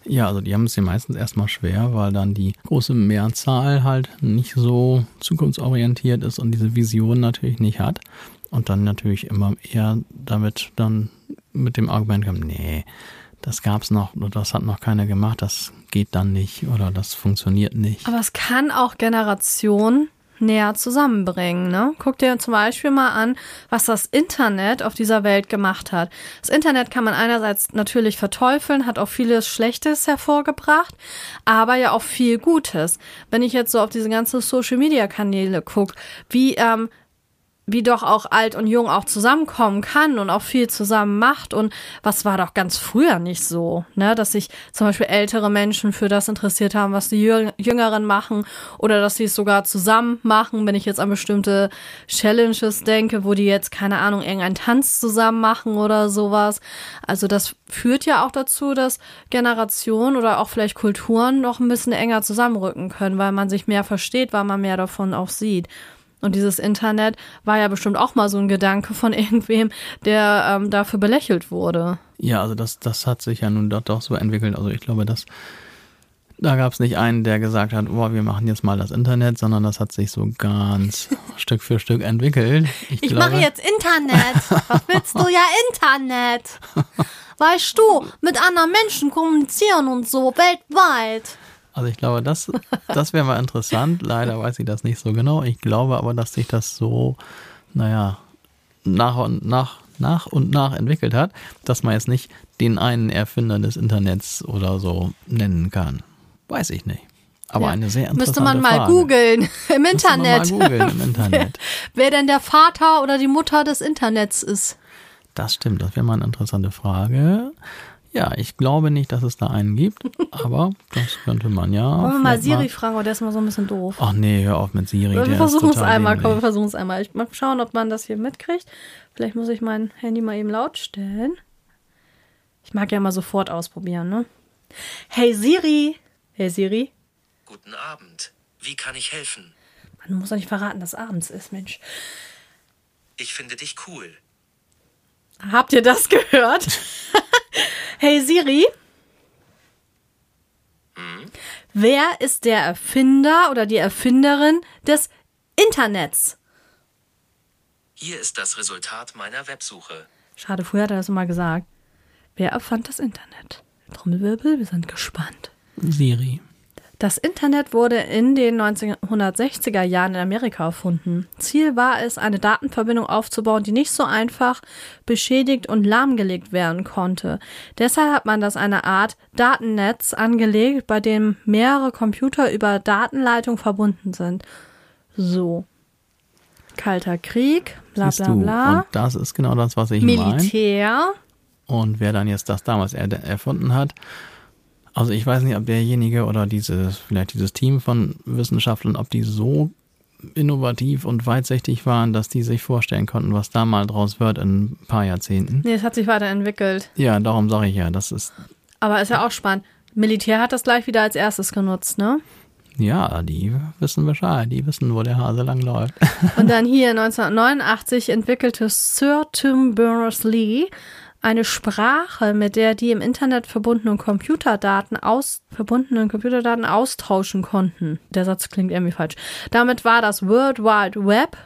Ja, also die haben es ja meistens erstmal schwer, weil dann die große Mehrzahl halt nicht so zukunftsorientiert ist und diese Vision natürlich nicht hat. Und dann natürlich immer eher damit dann mit dem Argument kommt, nee, das gab's noch, das hat noch keiner gemacht, das geht dann nicht oder das funktioniert nicht. Aber es kann auch Generationen näher zusammenbringen. Ne? Guck dir zum Beispiel mal an, was das Internet auf dieser Welt gemacht hat. Das Internet kann man einerseits natürlich verteufeln, hat auch vieles Schlechtes hervorgebracht, aber ja auch viel Gutes. Wenn ich jetzt so auf diese ganzen Social-Media-Kanäle gucke, wie ähm, wie doch auch alt und jung auch zusammenkommen kann und auch viel zusammen macht. Und was war doch ganz früher nicht so, ne? Dass sich zum Beispiel ältere Menschen für das interessiert haben, was die Jüngeren machen oder dass sie es sogar zusammen machen. Wenn ich jetzt an bestimmte Challenges denke, wo die jetzt, keine Ahnung, irgendeinen Tanz zusammen machen oder sowas. Also das führt ja auch dazu, dass Generationen oder auch vielleicht Kulturen noch ein bisschen enger zusammenrücken können, weil man sich mehr versteht, weil man mehr davon auch sieht. Und dieses Internet war ja bestimmt auch mal so ein Gedanke von (laughs) irgendwem, der ähm, dafür belächelt wurde. Ja, also das, das hat sich ja nun doch, doch so entwickelt. Also ich glaube, dass da gab es nicht einen, der gesagt hat, oh, wir machen jetzt mal das Internet, sondern das hat sich so ganz (laughs) Stück für Stück entwickelt. Ich, ich mache jetzt Internet. Was willst du ja Internet? (laughs) Weißt du, mit anderen Menschen kommunizieren und so weltweit. Also ich glaube, das, das wäre mal interessant. Leider weiß ich das nicht so genau. Ich glaube aber, dass sich das so, naja, nach und nach, nach und nach entwickelt hat, dass man jetzt nicht den einen Erfinder des Internets oder so nennen kann. Weiß ich nicht. Aber ja. eine sehr interessante (laughs) Müsste man mal googeln im (laughs) Internet. Müsste man mal googeln im Internet. wer, wer denn der Vater oder die Mutter des Internets ist. Das stimmt, das wäre mal eine interessante Frage. Ja, ich glaube nicht, dass es da einen gibt, (laughs) aber das könnte man ja. Wollen wir mal Siri mal. fragen, aber der ist mal so ein bisschen doof. Ach nee, hör auf mit Siri. Wir versuchen es einmal, komm, wir versuchen es einmal. Ich mal schauen, ob man das hier mitkriegt. Vielleicht muss ich mein Handy mal eben laut stellen. Ich mag ja mal sofort ausprobieren, ne? Hey Siri! Hey Siri! Guten Abend. Wie kann ich helfen? Man muss doch nicht verraten, dass abends ist, Mensch. Ich finde dich cool. Habt ihr das gehört? (laughs) hey Siri. Hm? Wer ist der Erfinder oder die Erfinderin des Internets? Hier ist das Resultat meiner Websuche. Schade, früher hat er das mal gesagt. Wer erfand das Internet? Trommelwirbel, wir sind gespannt. Siri. Das Internet wurde in den 1960er Jahren in Amerika erfunden. Ziel war es, eine Datenverbindung aufzubauen, die nicht so einfach beschädigt und lahmgelegt werden konnte. Deshalb hat man das eine Art Datennetz angelegt, bei dem mehrere Computer über Datenleitung verbunden sind. So. Kalter Krieg, bla bla bla. Und das ist genau das, was ich meine. Militär. Mein. Und wer dann jetzt das damals er erfunden hat, also ich weiß nicht, ob derjenige oder dieses, vielleicht dieses Team von Wissenschaftlern, ob die so innovativ und weitsichtig waren, dass die sich vorstellen konnten, was da mal draus wird in ein paar Jahrzehnten. Nee, es hat sich weiterentwickelt. Ja, darum sage ich ja, das ist. Aber ist ja auch spannend. Militär hat das gleich wieder als erstes genutzt, ne? Ja, die wissen Bescheid, die wissen, wo der Hase lang läuft. Und dann hier 1989 entwickelte Sir Tim Berners-Lee eine Sprache, mit der die im Internet verbundenen Computerdaten aus verbundenen Computerdaten austauschen konnten. Der Satz klingt irgendwie falsch. Damit war das World Wide Web,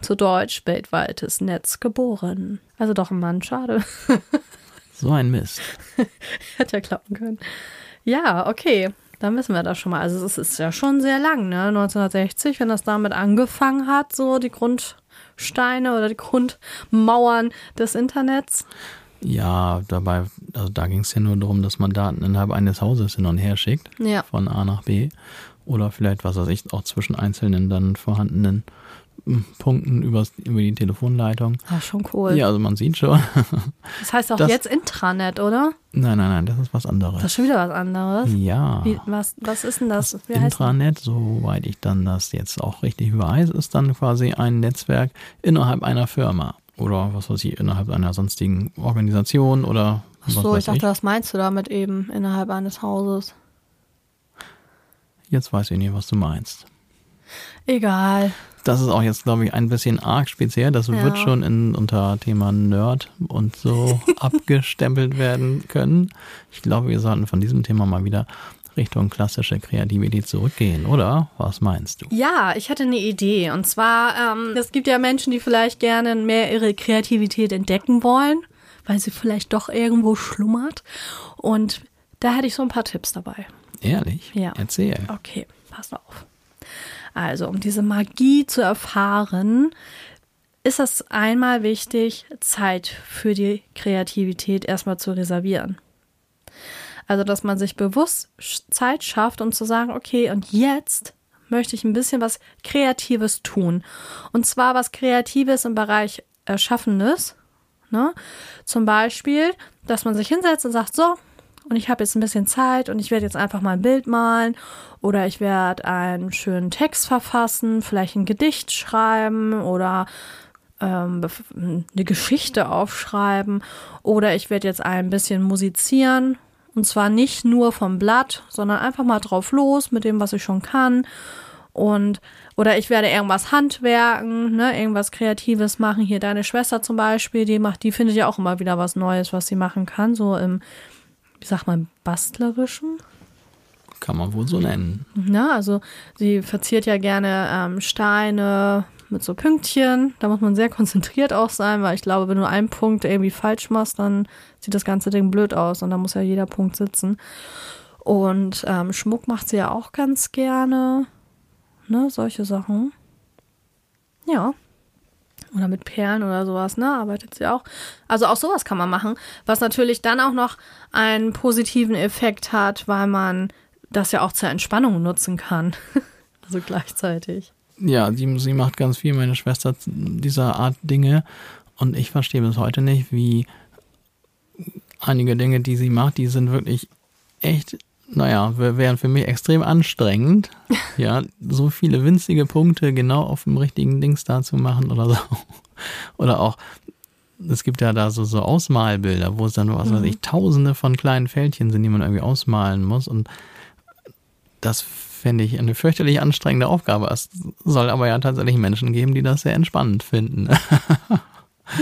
zu Deutsch weltweites Netz, geboren. Also doch ein Mann, schade. so ein Mist. (laughs) Hätte ja klappen können. Ja, okay. Dann wissen wir das schon mal. Also es ist ja schon sehr lang, ne? 1960, wenn das damit angefangen hat, so die Grundsteine oder die Grundmauern des Internets. Ja, dabei, also da ging es ja nur darum, dass man Daten innerhalb eines Hauses hin und her schickt, Ja. von A nach B. Oder vielleicht, was weiß ich, auch zwischen einzelnen dann vorhandenen hm, Punkten übers, über die Telefonleitung. Ja, schon cool. Ja, also man sieht schon. (laughs) Das heißt auch Das- jetzt Intranet, oder? nein, nein, nein, das ist was anderes. Das ist schon wieder was anderes. ja. Wie, was, was ist denn das? Heißt Intranet, soweit ich dann das jetzt auch richtig weiß, ist dann quasi ein Netzwerk innerhalb einer Firma oder was weiß ich, innerhalb einer sonstigen Organisation oder Ach was so, weiß ich dachte, was meinst du damit eben innerhalb eines Hauses? Jetzt weiß ich nicht, was du meinst. Egal. Das ist auch jetzt, glaube ich, ein bisschen arg speziell. Das Ja. wird schon in, unter Thema Nerd und so (laughs) abgestempelt werden können. Ich glaube, wir sollten von diesem Thema mal wieder Richtung klassische Kreativität zurückgehen, oder? Was meinst du? Ja, ich hatte eine Idee. Und zwar, ähm, es gibt ja Menschen, die vielleicht gerne mehr ihre Kreativität entdecken wollen, weil sie vielleicht doch irgendwo schlummert. Und da hätte ich so ein paar Tipps dabei. Ehrlich? Ja. Erzähl. Okay, pass auf. Also, um diese Magie zu erfahren, ist es einmal wichtig, Zeit für die Kreativität erstmal zu reservieren. Also, dass man sich bewusst Zeit schafft, um zu sagen, okay, und jetzt möchte ich ein bisschen was Kreatives tun. Und zwar was Kreatives im Bereich Erschaffenes. Ne? Zum Beispiel, dass man sich hinsetzt und sagt, so, und ich habe jetzt ein bisschen Zeit und ich werde jetzt einfach mal ein Bild malen oder ich werde einen schönen Text verfassen, vielleicht ein Gedicht schreiben oder ähm, eine Geschichte aufschreiben oder ich werde jetzt ein bisschen musizieren und zwar nicht nur vom Blatt, sondern einfach mal drauf los mit dem, was ich schon kann und oder ich werde irgendwas handwerken, ne, irgendwas Kreatives machen. Hier deine Schwester zum Beispiel, die macht, die findet ja auch immer wieder was Neues, was sie machen kann, so im, wie sagt man, bastlerischen. Kann man wohl so nennen. Ne? Also sie verziert ja gerne ähm, Steine mit so Pünktchen. Da muss man sehr konzentriert auch sein, weil ich glaube, wenn du einen Punkt irgendwie falsch machst, dann sieht das ganze Ding blöd aus und da muss ja jeder Punkt sitzen. Und ähm, Schmuck macht sie ja auch ganz gerne. Ne, solche Sachen. Ja. Oder mit Perlen oder sowas, ne? Arbeitet sie auch. Also auch sowas kann man machen, was natürlich dann auch noch einen positiven Effekt hat, weil man das ja auch zur Entspannung nutzen kann. (laughs) also gleichzeitig. Ja, sie, sie macht ganz viel, meine Schwester, dieser Art Dinge. Und ich verstehe bis heute nicht, wie einige Dinge, die sie macht, die sind wirklich echt, naja, wär- wären für mich extrem anstrengend. (laughs) Ja, so viele winzige Punkte genau auf dem richtigen Dings da zu machen oder so. Oder auch, es gibt ja da so, so Ausmalbilder, wo es dann, was weiß ich, tausende von kleinen Fältchen sind, die man irgendwie ausmalen muss. Und das fände ich eine fürchterlich anstrengende Aufgabe. Es soll aber ja tatsächlich Menschen geben, die das sehr entspannend finden. (laughs)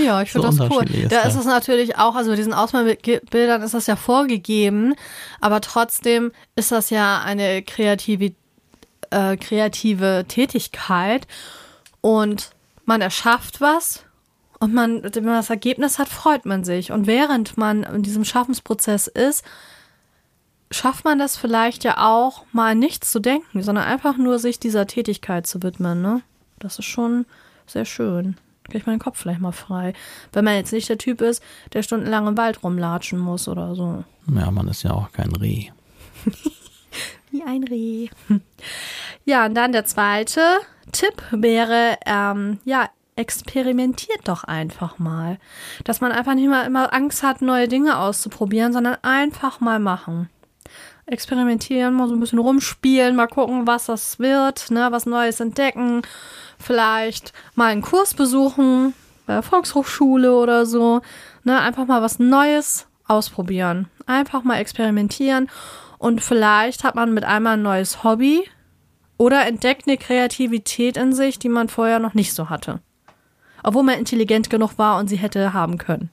Ja, ich finde So das cool. ist Da ist es natürlich auch, also mit diesen Ausmalbildern ist das ja vorgegeben, aber trotzdem ist das ja eine kreative, äh, kreative Tätigkeit und man erschafft was und man, wenn man das Ergebnis hat, freut man sich. Und während man in diesem Schaffensprozess ist, schafft man das vielleicht ja auch mal nichts zu denken, sondern einfach nur sich dieser Tätigkeit zu widmen. Ne? Das ist schon sehr schön. Kriege ich meinen Kopf vielleicht mal frei. Wenn man jetzt nicht der Typ ist, der stundenlang im Wald rumlatschen muss oder so. ja, man ist ja auch kein Reh. (laughs) Wie ein Reh. (laughs) Ja, und dann der zweite Tipp wäre, ähm, ja, experimentiert doch einfach mal. Dass man einfach nicht mal immer Angst hat, neue Dinge auszuprobieren, sondern einfach mal machen. Experimentieren, mal so ein bisschen rumspielen, mal gucken, was das wird, ne, was Neues entdecken. Vielleicht mal einen Kurs besuchen, bei der Volkshochschule oder so. Ne, einfach mal was Neues ausprobieren. Einfach mal experimentieren. Und vielleicht hat man mit einmal ein neues Hobby oder entdeckt eine Kreativität in sich, die man vorher noch nicht so hatte. Obwohl man intelligent genug war und sie hätte haben können.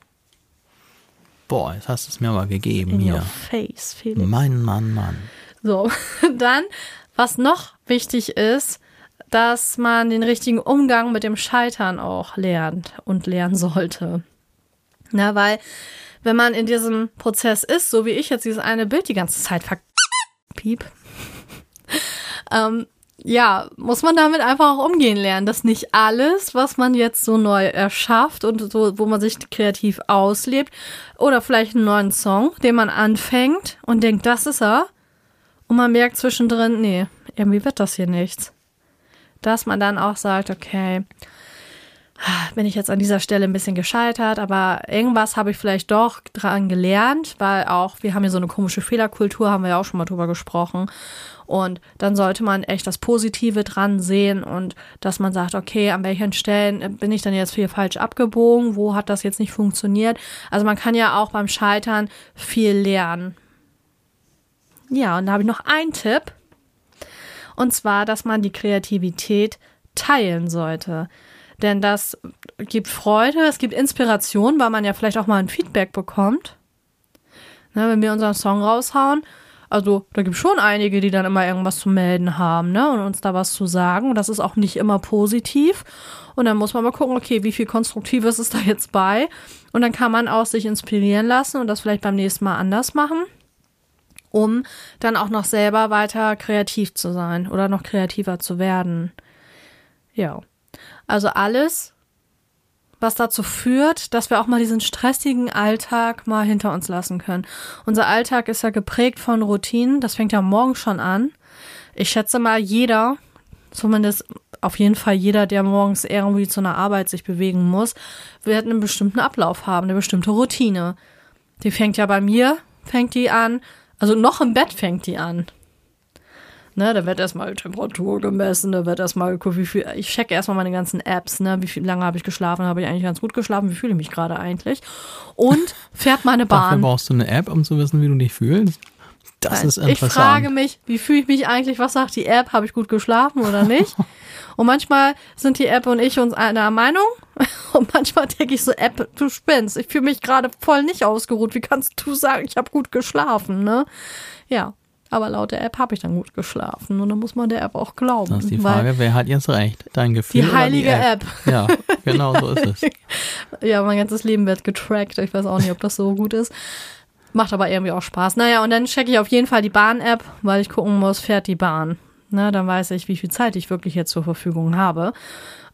Boah, jetzt hast du es mir aber gegeben In hier. face, Felix. Mein Mann, Mann. So, (laughs) dann, was noch wichtig ist, dass man den richtigen Umgang mit dem Scheitern auch lernt und lernen sollte. Na, weil, wenn man in diesem Prozess ist, so wie ich jetzt dieses eine Bild die ganze Zeit ver... Piep. (laughs) ähm, ja, muss man damit einfach auch umgehen lernen, dass nicht alles, was man jetzt so neu erschafft und so, wo man sich kreativ auslebt, oder vielleicht einen neuen Song, den man anfängt und denkt, das ist er, und man merkt zwischendrin, nee, irgendwie wird das hier nichts. Dass man dann auch sagt, okay, bin ich jetzt an dieser Stelle ein bisschen gescheitert, aber irgendwas habe ich vielleicht doch dran gelernt, weil auch, wir haben ja so eine komische Fehlerkultur, haben wir ja auch schon mal drüber gesprochen. Und dann sollte man echt das Positive dran sehen und dass man sagt, okay, an welchen Stellen bin ich dann jetzt hier falsch abgebogen? Wo hat das jetzt nicht funktioniert? Also man kann ja auch beim Scheitern viel lernen. Ja, und da habe ich noch einen Tipp. Und zwar, dass man die Kreativität teilen sollte. Denn das gibt Freude, es gibt Inspiration, weil man ja vielleicht auch mal ein Feedback bekommt. Ne, wenn wir unseren Song raushauen, also da gibt es schon einige, die dann immer irgendwas zu melden haben, ne? Und uns da was zu sagen. Und das ist auch nicht immer positiv. Und dann muss man mal gucken, okay, wie viel Konstruktives ist da jetzt bei? Und dann kann man auch sich inspirieren lassen und das vielleicht beim nächsten Mal anders machen, um dann auch noch selber weiter kreativ zu sein oder noch kreativer zu werden. Ja. Also alles, was dazu führt, dass wir auch mal diesen stressigen Alltag mal hinter uns lassen können. Unser Alltag ist ja geprägt von Routinen, das fängt ja morgen schon an. Ich schätze mal, jeder, zumindest auf jeden Fall jeder, der morgens irgendwie zu einer Arbeit sich bewegen muss, wird einen bestimmten Ablauf haben, eine bestimmte Routine. Die fängt ja bei mir, fängt die an, also noch im Bett fängt die an. Ne, da wird erstmal Temperatur gemessen, da wird erstmal wie viel, ich checke erstmal meine ganzen Apps, ne, wie viel lange habe ich geschlafen, habe ich eigentlich ganz gut geschlafen, wie fühle ich mich gerade eigentlich? Und fährt meine Bahn. Dafür brauchst du eine App, um zu wissen, wie du dich fühlst. Das Nein. ist interessant. Ich frage mich, wie fühle ich mich eigentlich, was sagt die App, habe ich gut geschlafen oder nicht? (laughs) und manchmal sind die App und ich uns einer Meinung (laughs) und manchmal denke ich so, App, du spinnst, ich fühle mich gerade voll nicht ausgeruht, wie kannst du sagen, ich habe gut geschlafen, ne? Ja. Aber laut der App habe ich dann gut geschlafen. Und dann muss man der App auch glauben. Das ist die Frage, wer hat jetzt recht? Dein Gefühl die heilige oder die App? App. Ja, genau so ist es. (laughs) ja, mein ganzes Leben wird getrackt. Ich weiß auch nicht, ob das so gut ist. Macht aber irgendwie auch Spaß. Naja, und dann checke ich auf jeden Fall die Bahn-App, weil ich gucken muss, fährt die Bahn. Na, dann weiß ich, wie viel Zeit ich wirklich jetzt zur Verfügung habe.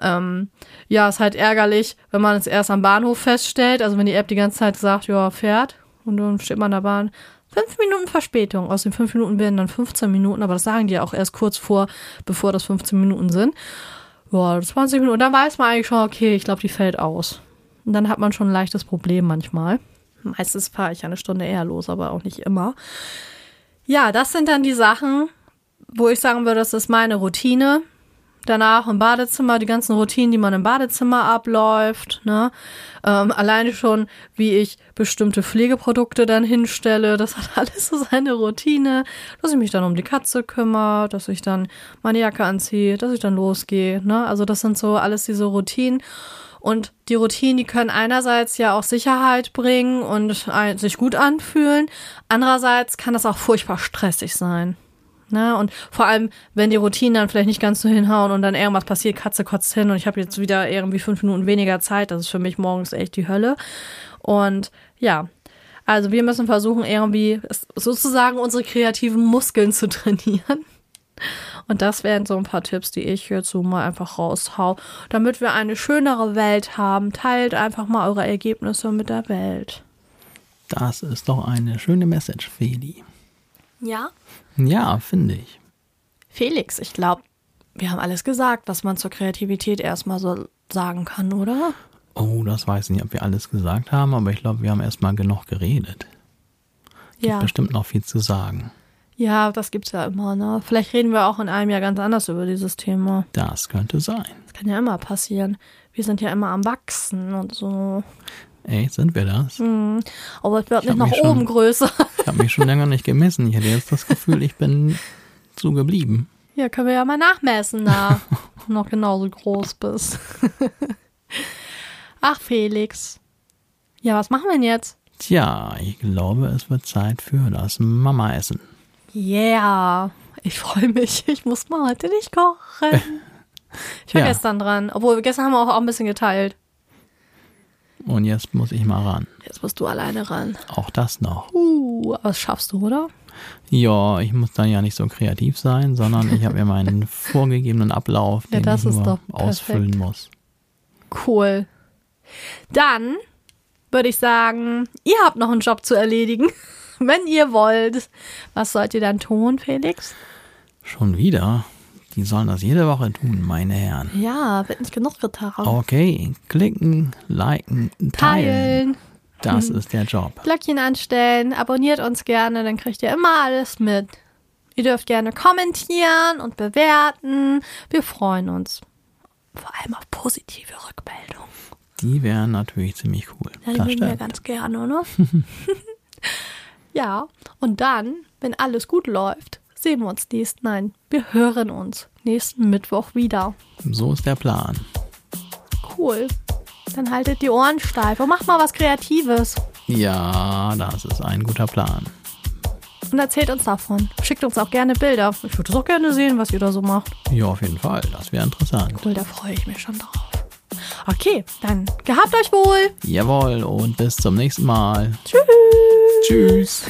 Ähm, ja, ist halt ärgerlich, wenn man es erst am Bahnhof feststellt. Also wenn die App die ganze Zeit sagt, ja, fährt und dann steht man der Bahn. Fünf Minuten Verspätung. Aus den fünf Minuten werden dann 15 Minuten, aber das sagen die ja auch erst kurz vor, bevor das 15 Minuten sind. Ja, 20 Minuten. Und dann weiß man eigentlich schon, okay, ich glaube, die fällt aus. Und dann hat man schon ein leichtes Problem manchmal. Meistens fahre ich eine Stunde eher los, aber auch nicht immer. Ja, das sind dann die Sachen, wo ich sagen würde, das ist meine Routine. Danach im Badezimmer, die ganzen Routinen, die man im Badezimmer abläuft. Ne? Ähm, alleine schon, wie ich bestimmte Pflegeprodukte dann hinstelle, das hat (laughs) alles so seine Routine. Dass ich mich dann um die Katze kümmere, dass ich dann meine Jacke anziehe, dass ich dann losgehe. Ne? Also das sind so alles diese Routinen. Und die Routinen, die können einerseits ja auch Sicherheit bringen und sich gut anfühlen. Andererseits kann das auch furchtbar stressig sein. Ne? Und vor allem, wenn die Routinen dann vielleicht nicht ganz so hinhauen und dann irgendwas passiert, Katze kotzt hin und ich habe jetzt wieder irgendwie fünf Minuten weniger Zeit, das ist für mich morgens echt die Hölle. Und ja, also wir müssen versuchen, irgendwie sozusagen unsere kreativen Muskeln zu (laughs) trainieren. Und das wären so ein paar Tipps, die ich hierzu mal einfach raushau, damit wir eine schönere Welt haben. Teilt einfach mal eure Ergebnisse mit der Welt. Das ist doch eine schöne Message, Feli. Ja? Ja, finde ich. Felix, ich glaube, wir haben alles gesagt, was man zur Kreativität erstmal so sagen kann, oder? Oh, das weiß ich nicht, ob wir alles gesagt haben, aber ich glaube, wir haben erstmal genug geredet. Gibt Ja. bestimmt noch viel zu sagen. Ja, das gibt's ja immer, ne? Vielleicht reden wir auch in einem Jahr ganz anders über dieses Thema. Das könnte sein. Das kann ja immer passieren. Wir sind ja immer am Wachsen und so. Ey, sind wir das? Mhm. Aber es wird Ich nicht hab nach mich schon- oben größer. Ich habe mich schon länger nicht gemessen. Ich hätte jetzt das Gefühl, ich bin so geblieben. Ja, können wir ja mal nachmessen, da du noch genauso groß bist. (laughs) Ach, Felix. Ja, was machen wir denn jetzt? Tja, ich glaube, es wird Zeit für das Mama-Essen. Yeah. Ich freue mich. Ich muss mal heute nicht kochen. Ich war Ja. gestern dran. Obwohl, gestern haben wir auch, auch ein bisschen geteilt. Und jetzt muss ich mal ran. Jetzt musst du alleine ran. Auch das noch. Uh, aber das schaffst du, oder? Ja, ich muss dann ja nicht so kreativ sein, sondern ich habe ja meinen (laughs) vorgegebenen Ablauf, Ja, den das ich nur ausfüllen muss. Cool. Dann würde ich sagen, ihr habt noch einen Job zu erledigen. (laughs) Wenn ihr wollt. Was sollt ihr dann tun, Felix? Schon wieder? Die sollen das jede Woche tun, meine Herren. Ja, wird nicht genug Gitarre. Okay, klicken, liken, teilen. Teilen, Das ist der Job. Glöckchen anstellen, abonniert uns gerne, dann kriegt ihr immer alles mit. Ihr dürft gerne kommentieren und bewerten. Wir freuen uns. Vor allem auf positive Rückmeldungen. Die wären natürlich ziemlich cool. Ja, die das mögen wir ganz gerne, ne? (laughs) (laughs) ja, und dann, wenn alles gut läuft, sehen wir uns nächsten, nein, wir hören uns nächsten Mittwoch wieder. So ist der Plan. Cool. Dann haltet die Ohren steif und macht mal was Kreatives. Ja, das ist ein guter Plan. Und erzählt uns davon. Schickt uns auch gerne Bilder. Ich würde es auch gerne sehen, was ihr da so macht. Ja, auf jeden Fall. Das wäre interessant. Cool, da freue ich mich schon drauf. Okay, dann gehabt euch wohl. Jawohl, und bis zum nächsten Mal. Tschüss. Tschüss.